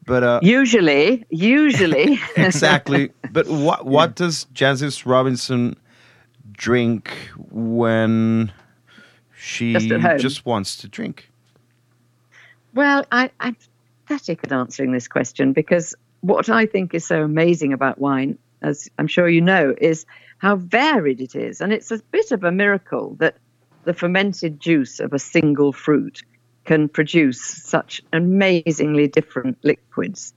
But uh, usually, usually, exactly. But what what yeah. does Jancis Robinson drink when she just, just, wants to drink? Well, I, I'm pathetic at answering this question because what I think is so amazing about wine, as I'm sure you know, is how varied it is, and it's a bit of a miracle that the fermented juice of a single fruit can produce such amazingly different liquids.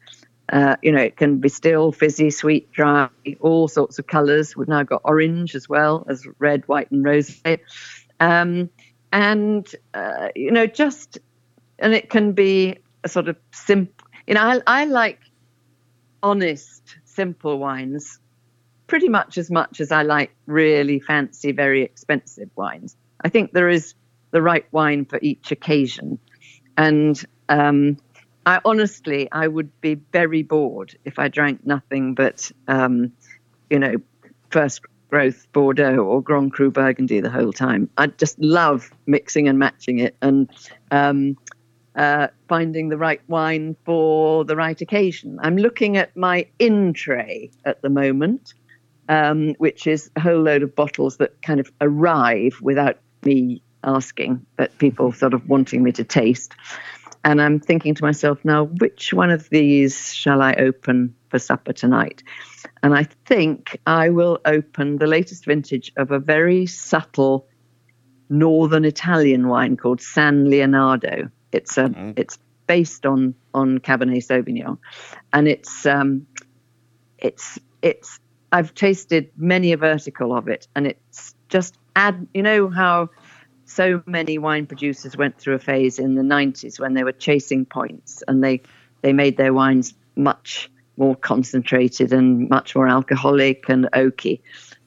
Uh, you know, it can be still, fizzy, sweet, dry, all sorts of colours. We've now got orange as well as red, white, and rose. Um, and, uh, you know, just, and it can be a sort of simple, you know, I, I like honest, simple wines pretty much as much as I like really fancy, very expensive wines. I think there is the right wine for each occasion. And um, I honestly, I would be very bored if I drank nothing but, um, you know, first growth Bordeaux or Grand Cru Burgundy the whole time. I just love mixing and matching it and um, uh, finding the right wine for the right occasion. I'm looking at my in tray at the moment, um, which is a whole load of bottles that kind of arrive without me asking, but people sort of wanting me to taste. And I'm thinking to myself now, which one of these shall I open for supper tonight? And I think I will open the latest vintage of a very subtle northern Italian wine called San Leonardo. It's a mm. it's based on on Cabernet Sauvignon, and it's um, it's it's I've tasted many a vertical of it, and it's just add. You know how so many wine producers went through a phase in the 90s when they were chasing points and they, they made their wines much more concentrated and much more alcoholic and oaky.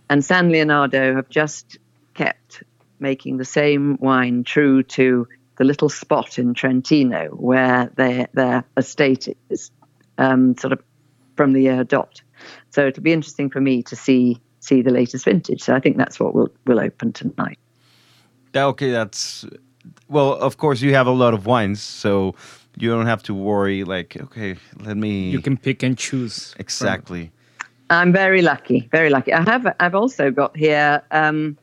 And San Leonardo have just kept making the same wine true to the little spot in Trentino where their their estate is, um, sort of from the year dot. So it'll be interesting for me to see see the latest vintage. So I think that's what will will open tonight. Okay, that's well. Of course, you have a lot of wines, so you don't have to worry. Like, okay, let me. You can pick and choose. exactly. I'm very lucky, very lucky. I have I've also got here. Um,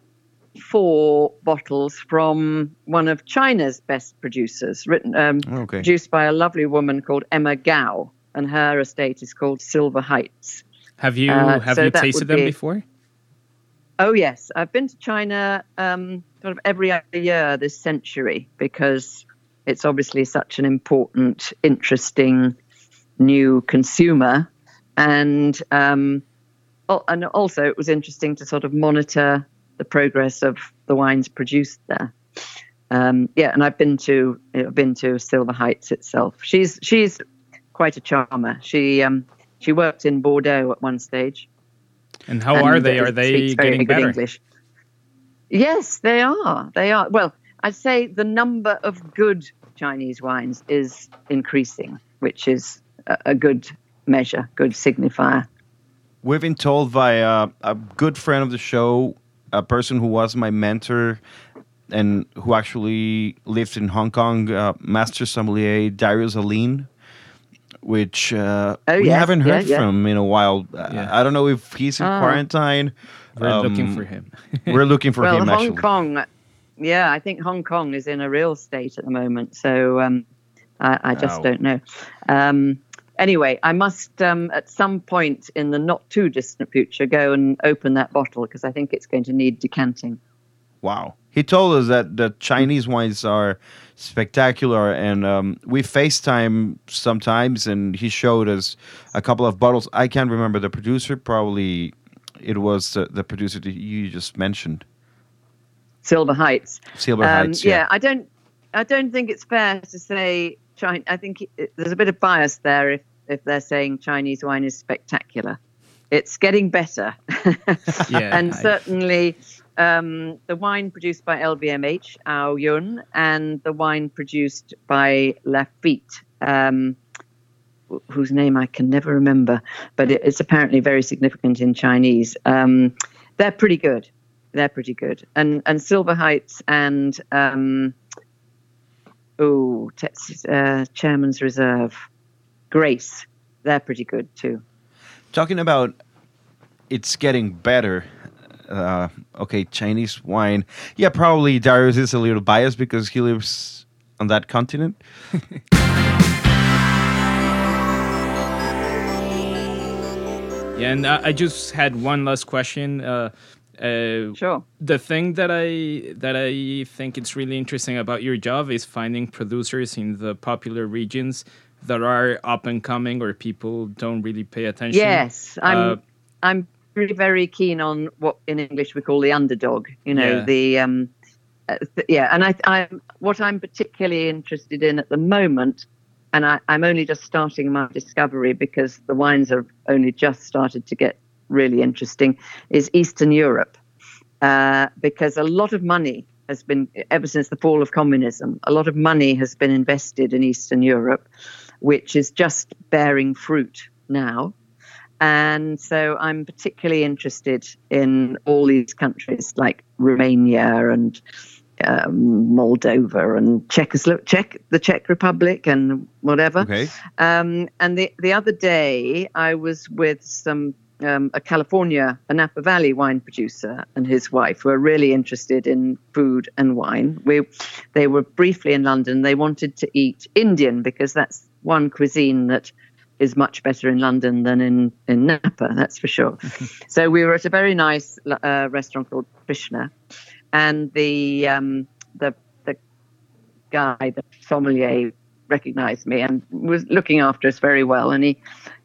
four bottles from one of China's best producers, written um, Okay. produced by a lovely woman called Emma Gao, and her estate is called Silver Heights. Have you Uh, have so you tasted them be- before? Oh yes, I've been to China um, sort of every other year this century because it's obviously such an important, interesting new consumer, and um, oh, and also it was interesting to sort of monitor the progress of the wines produced there. Um, yeah, and I've been to I've been to Silver Heights itself. She's she's quite a charmer. She um, she worked in Bordeaux at one stage. And how are they? Are they speaks very getting good better? English. Yes, they are. They are. Well, I'd say the number of good Chinese wines is increasing, which is a, a good measure, good signifier. We've been told by uh, a good friend of the show, a person who was my mentor and who actually lived in Hong Kong, uh, Master Sommelier Darius Aline, which uh, Oh, we yes, haven't heard yeah. from in a while. Uh, Yeah. I don't know if he's in Ah. quarantine. We're looking Um, for him. We're looking for well, him, Hong actually. Kong, yeah, I think Hong Kong is in a real state at the moment. So um, I, I just Wow. don't know. Um, anyway, I must um, at some point in the not too distant future go and open that bottle because I think it's going to need decanting. Wow. He told us that the Chinese wines are spectacular, and um, we FaceTime sometimes, and he showed us a couple of bottles. I can't remember the producer. Probably it was uh, the producer that you just mentioned, Silver Heights. Silver Um, Heights. yeah, I don't, I don't think it's fair to say China. I think it, there's a bit of bias there if if they're saying Chinese wine is spectacular. It's getting better, Yeah, and I- certainly um, the wine produced by LVMH, Ao Yun, and the wine produced by Lafite. Um, wh- whose name I can never remember, but it, it's apparently very significant in Chinese. Um, they're pretty good. They're pretty good. And and Silver Heights and um, oh, Tex- uh, Chairman's Reserve, Grace. They're pretty good too. Talking about it's getting better. Uh, okay, Chinese wine. Yeah, probably Darius is a little biased because he lives on that continent. Yeah, and I, I just had one last question. Uh, uh, Sure. the thing that I that I think it's really interesting about your job is finding producers in the popular regions that are up and coming or people don't really pay attention. Yes, I'm. Uh, I'm very very keen on what in English we call the underdog. You know Yeah. the um, uh, th- yeah, and I, I'm what I'm particularly interested in at the moment, and I, I'm only just starting my discovery because the wines have only just started to get really interesting. Is Eastern Europe uh, because a lot of money has been ever since the fall of communism. A lot of money has been invested in Eastern Europe, which is just bearing fruit now. And so I'm particularly interested in all these countries like Romania and um, Moldova and Czechoslo- Czech, the Czech Republic and whatever. Okay. Um, and the, the other day, I was with some um, a California, a Napa Valley wine producer and his wife were really interested in food and wine. We, they were briefly in London. They wanted to eat Indian because that's one cuisine that is much better in London than in, in Napa, that's for sure. so we were at a very nice uh, restaurant called Krishna, and the um, the the guy, the sommelier, recognized me and was looking after us very well. And he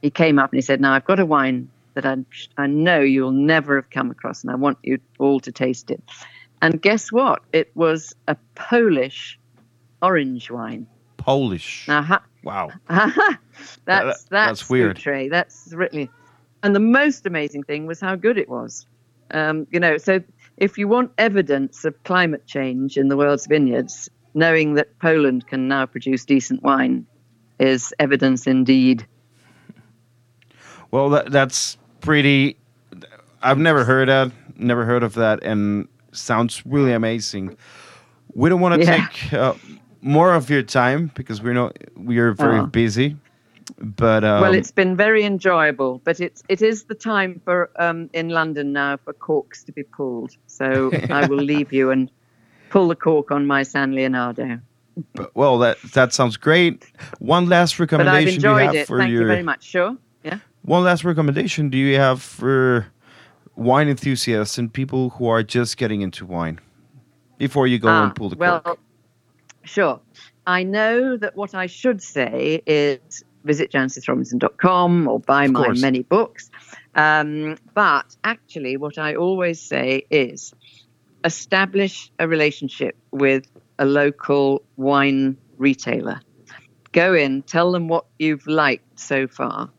he came up and he said, "Now I've got a wine that I I know you'll never have come across, and I want you all to taste it." And guess what? It was a Polish orange wine. Polish. Ha- Wow. that's that's, that's weird. That's really, and the most amazing thing was how good it was. Um, you know, so if you want evidence of climate change in the world's vineyards, knowing that Poland can now produce decent wine is evidence indeed. Well, that, that's pretty. I've never heard that. Never heard of that, and sounds really amazing. We don't want to Yeah. take uh, more of your time because we're not. We are very Oh. busy. But um, well, it's been very enjoyable, but it's it is the time for um, in London now for corks to be pulled. So I will leave you and pull the cork on my San Leonardo. but- well, that that sounds great. One last But I've recommendation do you enjoyed have it. for Thank your you very much. Sure. One last recommendation do you have for wine enthusiasts and people who are just getting into wine before you go Ah, and pull the well, cork? sure. I know that what I should say is visit jancisrobinson.com or buy Of my course. many books. Um, but actually, what I always say is establish a relationship with a local wine retailer. Go in, tell them what you've liked so far,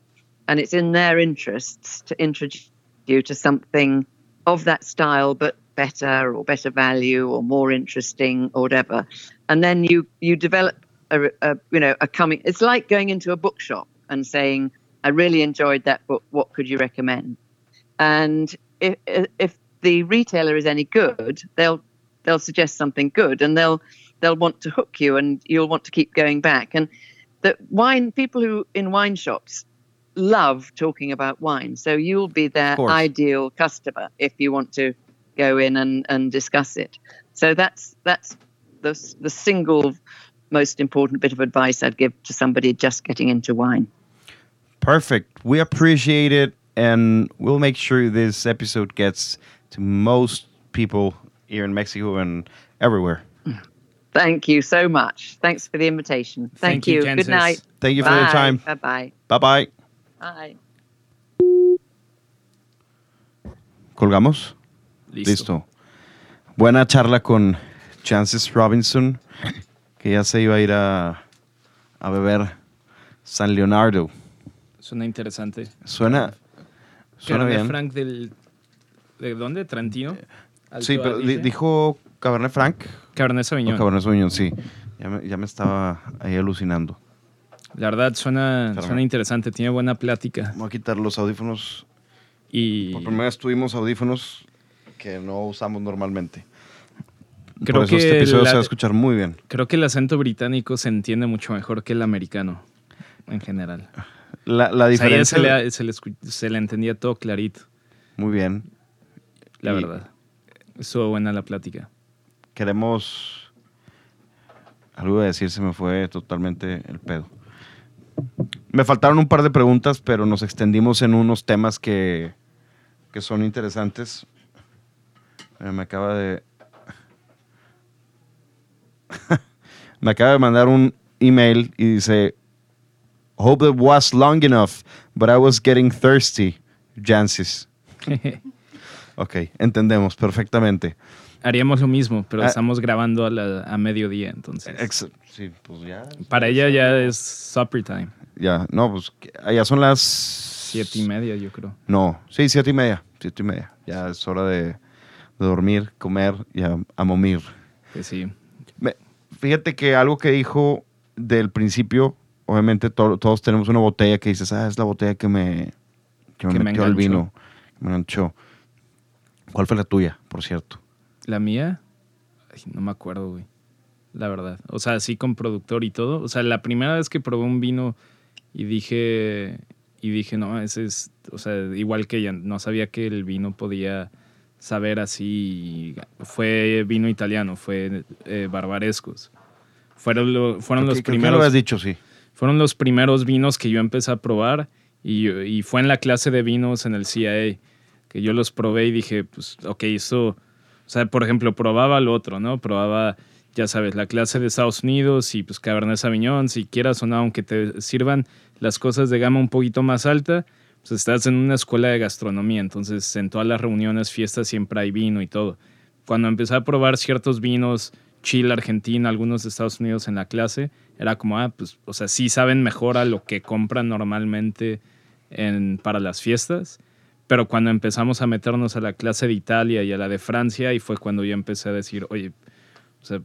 and it's in their interests to introduce you to something of that style, but better or better value or more interesting or whatever. And then you you develop a, a you know a coming. It's like going into a bookshop and saying, "I really enjoyed that book. What could you recommend?" And if if the retailer is any good, they'll they'll suggest something good, and they'll they'll want to hook you, and you'll want to keep going back. And the wine people who in wine shops love talking about wine, so you'll be their ideal customer if you want to go in and, and discuss it. So that's that's the the single most important bit of advice I'd give to somebody just getting into wine. Perfect. We appreciate it, and we'll make sure this episode gets to most people here in Mexico and everywhere. Thank you so much. Thanks for the invitation. Thank, Thank you, you. Good night. Thank you for your time. Bye bye. Bye bye. Colgamos. Listo. Buena charla con Chances Robinson, que ya se iba a ir a, a beber San Leonardo. Suena interesante. Suena, suena Cabernet bien. Franc del... ¿De dónde? ¿Trentino? Alto Sí, pero Adige. dijo Cabernet Franc. Cabernet o Sauvignon. Cabernet Sauvignon, sí. Ya me, ya me estaba ahí alucinando. La verdad suena, suena interesante. Tiene buena plática. Voy a quitar los audífonos. Y Por primera vez tuvimos audífonos que no usamos normalmente. creo Por eso que, este episodio la- se va a escuchar muy bien. creo que el acento británico se entiende mucho mejor que el americano en general. La, la O sea, a ella diferencia... se le, se, le escu- se le entendía todo clarito, Muy bien. la Y- verdad. Estuvo buena la plática. queremos. Algo a decir, se me fue totalmente el pedo. Me faltaron un par de preguntas, pero nos extendimos en unos temas que, que son interesantes. Eh, me acaba de. me acaba de mandar un email y dice: Hope it was long enough, but I was getting thirsty. Jancis. Ok, entendemos perfectamente. Haríamos lo mismo, pero Ah. estamos grabando a, la- a mediodía, entonces. Ex- sí, pues ya. Para ella ya es supper time. Ya, no, pues allá son las. Siete y media, yo creo. No, sí, siete y media. Siete y media. Ya es hora de, de dormir, comer y a, a momir. Que sí. Me- fíjate que algo que dijo del principio, obviamente to- todos tenemos una botella que dices, ah, es la botella que me, que me Que me metió el enganchó. vino, que me enganchó. ¿Cuál fue la tuya, por cierto? La mía, ay, no me acuerdo, güey. La verdad. O sea, así con productor y todo. O sea, la primera vez que probé un vino y dije, y dije, no, ese es, o sea, igual que ella, no sabía que el vino podía saber así. Fue vino italiano, fue eh, barbarescos. Fueron, lo- fueron los primeros. lo habías dicho, sí. fueron los primeros vinos que yo empecé a probar y, y fue en la clase de vinos en el CIA que yo los probé y dije, pues, ok, eso, o sea, por ejemplo, probaba lo otro, ¿no? Probaba, ya sabes, la clase de Estados Unidos y pues Cabernet Sauvignon, si quieras o no, aunque te sirvan las cosas de gama un poquito más alta, pues estás en una escuela de gastronomía, entonces en todas las reuniones, fiestas siempre hay vino y todo. cuando empecé a probar ciertos vinos, Chile, Argentina, algunos de Estados Unidos en la clase, era como, ah, pues, o sea, sí saben mejor a lo que compran normalmente en, para las fiestas. Pero cuando empezamos a meternos a la clase de Italia y a la de Francia, y fue cuando yo empecé a decir, oye,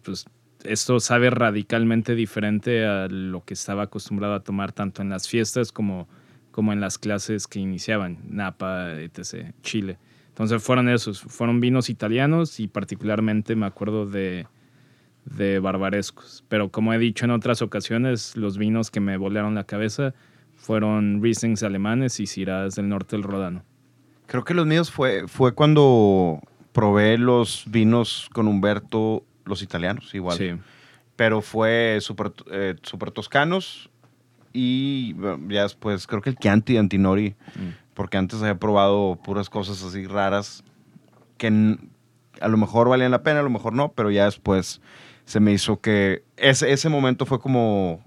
pues esto sabe radicalmente diferente a lo que estaba acostumbrado a tomar tanto en las fiestas como, en las clases que iniciaban, Napa, etc., Chile. Entonces fueron esos, fueron vinos italianos y particularmente me acuerdo de, de barbarescos. Pero como he dicho en otras ocasiones, los vinos que me volaron la cabeza fueron Rieslings alemanes y Syrahs del norte del Rodano. Creo que los míos fue, fue cuando probé los vinos con Humberto, los italianos, igual. Sí. Pero fue súper eh, super toscanos y ya después creo que el Chianti Antinori, Mm. porque antes había probado puras cosas así raras que a lo mejor valían la pena, a lo mejor no, pero ya después se me hizo que ese, ese momento fue como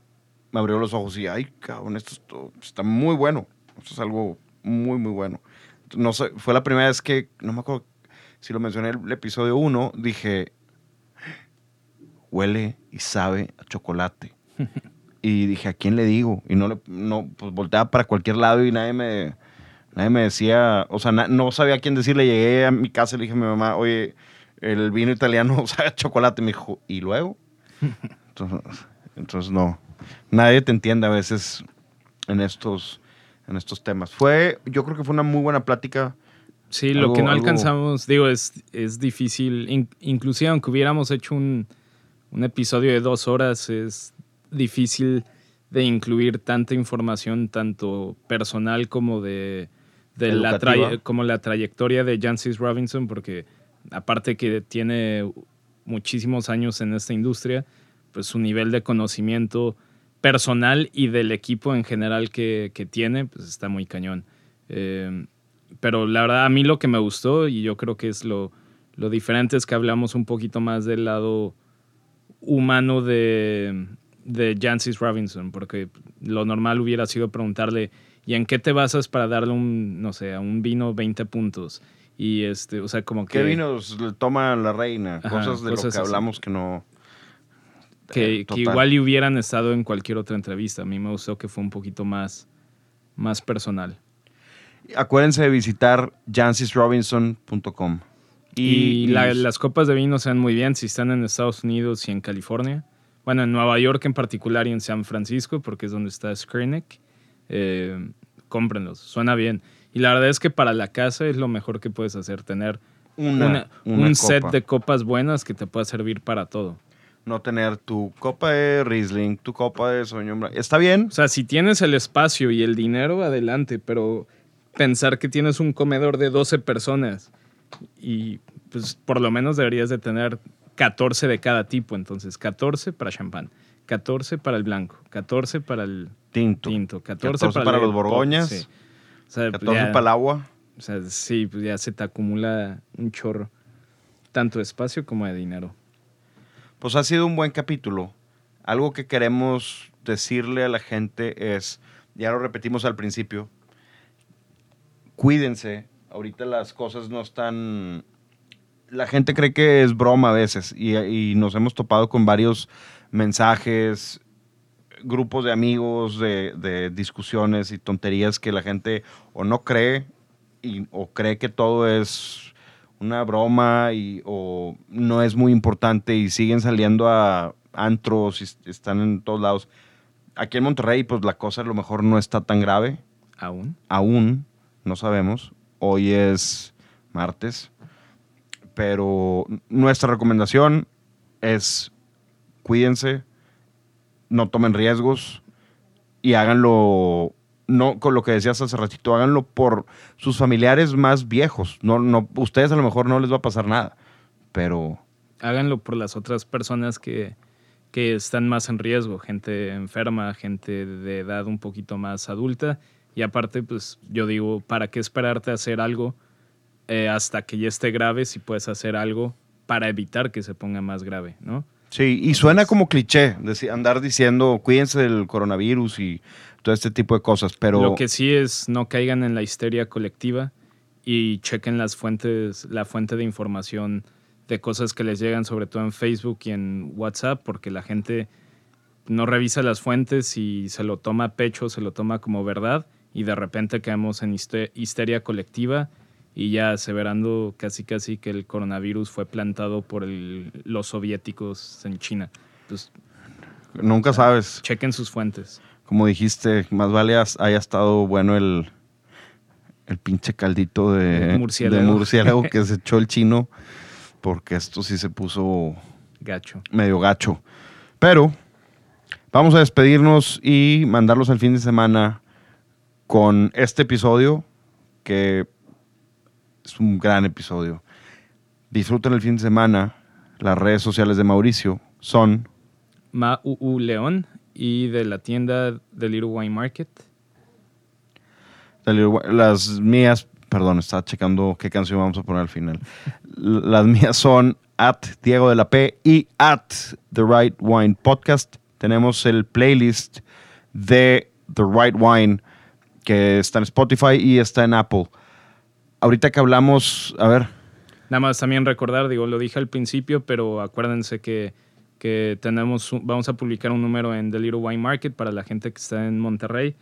me abrió los ojos y, ay, cabrón, esto, esto está muy bueno. Esto es algo muy, muy bueno. No sé, fue la primera vez que, no me acuerdo si lo mencioné en el episodio 1, dije, huele y sabe a chocolate. y dije, ¿a quién le digo? Y no, le, no pues volteaba para cualquier lado y nadie me, nadie me decía, o sea, na- no sabía a quién decirle. Llegué a mi casa y le dije a mi mamá, oye, el vino italiano sabe a chocolate. Me dijo, ¿y luego? entonces, entonces, no, nadie te entiende a veces en estos, en estos temas. Fue, yo creo que fue una muy buena plática. Sí, lo que no algo- alcanzamos, digo, es, es difícil. In- inclusive aunque hubiéramos hecho un, un episodio de dos horas, es difícil de incluir tanta información, tanto personal como de, de la, como la trayectoria de Jancis Robinson, porque aparte que tiene muchísimos años en esta industria, pues su nivel de conocimiento personal y del equipo en general que, que tiene, pues está muy cañón. Eh, pero la verdad, a mí lo que me gustó, y yo creo que es lo, lo diferente, es que hablamos un poquito más del lado humano de, de Jancis Robinson, porque lo normal hubiera sido preguntarle, ¿y en qué te basas para darle un, no sé, a un vino 20 puntos? Y este, o sea, como que... ¿Qué vinos toma la reina? Ajá, cosas de lo que así. hablamos que no... que, Eh, que igual y hubieran estado en cualquier otra entrevista. A mí me gustó que fue un poquito más, más personal. Acuérdense de visitar jancisrobinson.com. Y, la- las copas de vino sean muy bien si están en Estados Unidos y en California. Bueno, en Nueva York en particular y en San Francisco, porque es donde está Skrinick. Eh, cómprenlos, suena bien. Y la verdad es que para la casa es lo mejor que puedes hacer, tener una, una- una un set de copas buenas que te pueda servir para todo. No tener tu copa de Riesling, tu copa de Sauvignon Blanc. Está bien, O sea, si tienes el espacio y el dinero, adelante, pero pensar que tienes un comedor de 12 personas y pues por lo menos deberías de tener 14 de cada tipo, entonces 14 para champán, 14 para el blanco, 14 para el tinto. tinto, 14, 14 para el los borgoñas, sí. O sea, pues 14 ya- para el agua. o sea, sí, pues ya se te acumula un chorro, tanto de espacio como de dinero. Pues ha sido un buen capítulo. Algo que queremos decirle a la gente es, ya lo repetimos al principio, cuídense. Ahorita las cosas no están... La gente cree que es broma a veces y, nos hemos topado con varios mensajes, grupos de amigos, de, de discusiones y tonterías que la gente o no cree y, o cree que todo es una broma y, o no es muy importante y siguen saliendo a antros y est- están en todos lados. Aquí en Monterrey, pues la cosa a lo mejor no está tan grave, ¿Aún? aún, no sabemos. Hoy es martes, pero nuestra recomendación es cuídense, no tomen riesgos y háganlo, no con lo que decías hace ratito, háganlo por sus familiares más viejos. No, no, ustedes a lo mejor no les va a pasar nada, pero háganlo por las otras personas que, que están más en riesgo, gente enferma, gente de edad un poquito más adulta. Y aparte, pues yo digo, ¿para qué esperarte a hacer algo eh, hasta que ya esté grave si puedes hacer algo para evitar que se ponga más grave, ¿no? sí, y suena como cliché andar diciendo cuídense del coronavirus y todo este tipo de cosas, pero Lo que sí es no caigan en la histeria colectiva y chequen las fuentes, la fuente de información de cosas que les llegan sobre todo en Facebook y en WhatsApp, porque la gente no revisa las fuentes y se lo toma a pecho, se lo toma como verdad y de repente caemos en histeria colectiva y ya aseverando casi casi que el coronavirus fue plantado por los soviéticos en China. Entonces, Nunca sabes. Chequen sus fuentes. Como dijiste, más vale haya estado bueno el, el pinche caldito de murciélago. de murciélago que se echó el chino, porque esto sí se puso gacho. Medio gacho. Pero vamos a despedirnos y mandarlos al fin de semana con este episodio que es un gran episodio. Disfruten el fin de semana. Las redes sociales de Mauricio son MaUU León y de la tienda de Little Wine Market. Las mías, perdón, estaba checando qué canción vamos a poner al final. Las mías son at Diego de la P y at The Right Wine Podcast. Tenemos el playlist de The Right Wine que está en Spotify y está en Apple. Ahorita que hablamos, a ver. Nada más también recordar, digo, lo dije al principio, pero acuérdense que que tenemos, vamos a publicar un número en The Little Wine Market para la gente que está en Monterrey,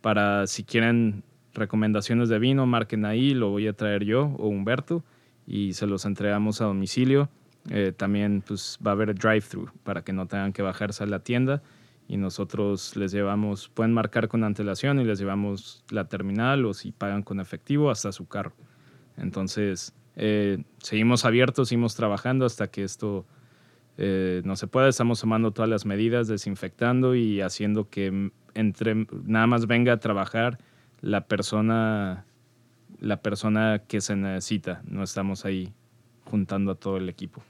para si quieren recomendaciones de vino, marquen ahí, lo voy a traer yo o Humberto y se los entregamos a domicilio. Eh, también pues, va a haber drive-thru para que no tengan que bajarse a la tienda y nosotros les llevamos, pueden marcar con antelación y les llevamos la terminal o si pagan con efectivo hasta su carro. Entonces, eh, seguimos abiertos, seguimos trabajando hasta que esto eh, no se puede, estamos tomando todas las medidas, desinfectando y haciendo que entre nada más venga a trabajar la persona la persona que se necesita, no estamos ahí juntando a todo el equipo.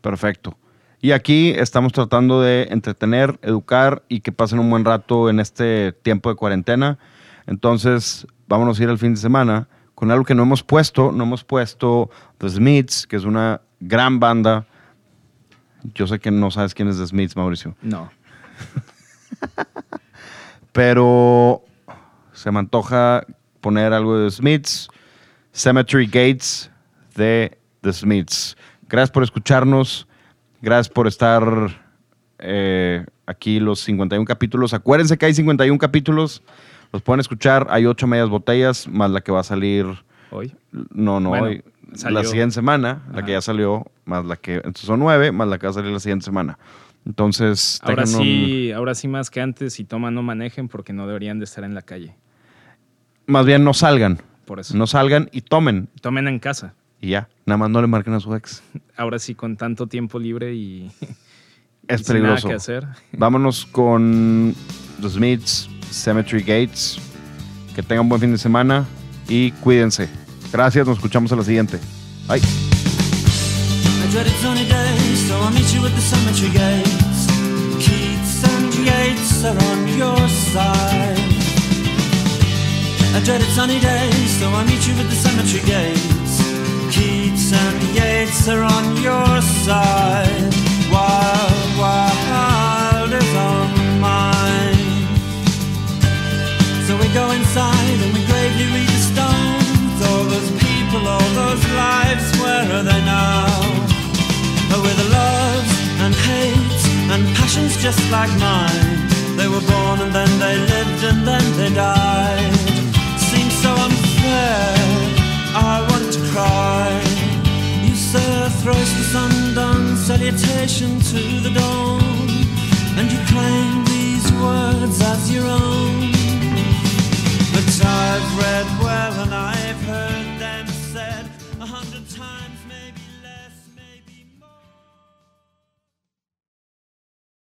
Perfecto. Y aquí estamos tratando de entretener, educar y que pasen un buen rato en este tiempo de cuarentena. Entonces, vámonos a ir al fin de semana con algo que no hemos puesto. No hemos puesto The Smiths, que es una gran banda yo sé que no sabes quién es The Smiths, Mauricio. No. Pero se me antoja poner algo de The Smiths. Cemetery Gates de The Smiths. Gracias por escucharnos. Gracias por estar eh, aquí los 51 capítulos. Acuérdense que hay 51 capítulos. Los pueden escuchar. Hay ocho medias botellas, más la que va a salir. ¿Hoy? No, no, hoy. La siguiente semana, la que ya salió, más la que. Entonces son nueve, más la que va a salir la siguiente semana. Entonces. Ahora sí, ahora sí más que antes, si toman, no manejen porque no deberían de estar en la calle. Más bien no salgan. Por eso. No salgan y tomen. Tomen en casa. Y ya. Nada más no le marquen a su ex. Ahora sí, con tanto tiempo libre y. Es peligroso. nada que hacer. Vámonos con los Smiths, Cemetery Gates. Que tengan buen fin de semana y cuídense. Gracias, nos escuchamos a la siguiente. Bye. I dreaded sunny days, so I'll meet you at the cemetery gates. Keats and Yates are on your side. I dreaded sunny days, so I'll meet you at the cemetery gates. Keats and Yates are on your side. Wild, just like mine. They were born and then they lived and then they died. Seems so unfair, I want to cry. You a thrice the sun salutation to the dawn, and you claim these words as your own. But I've read well and I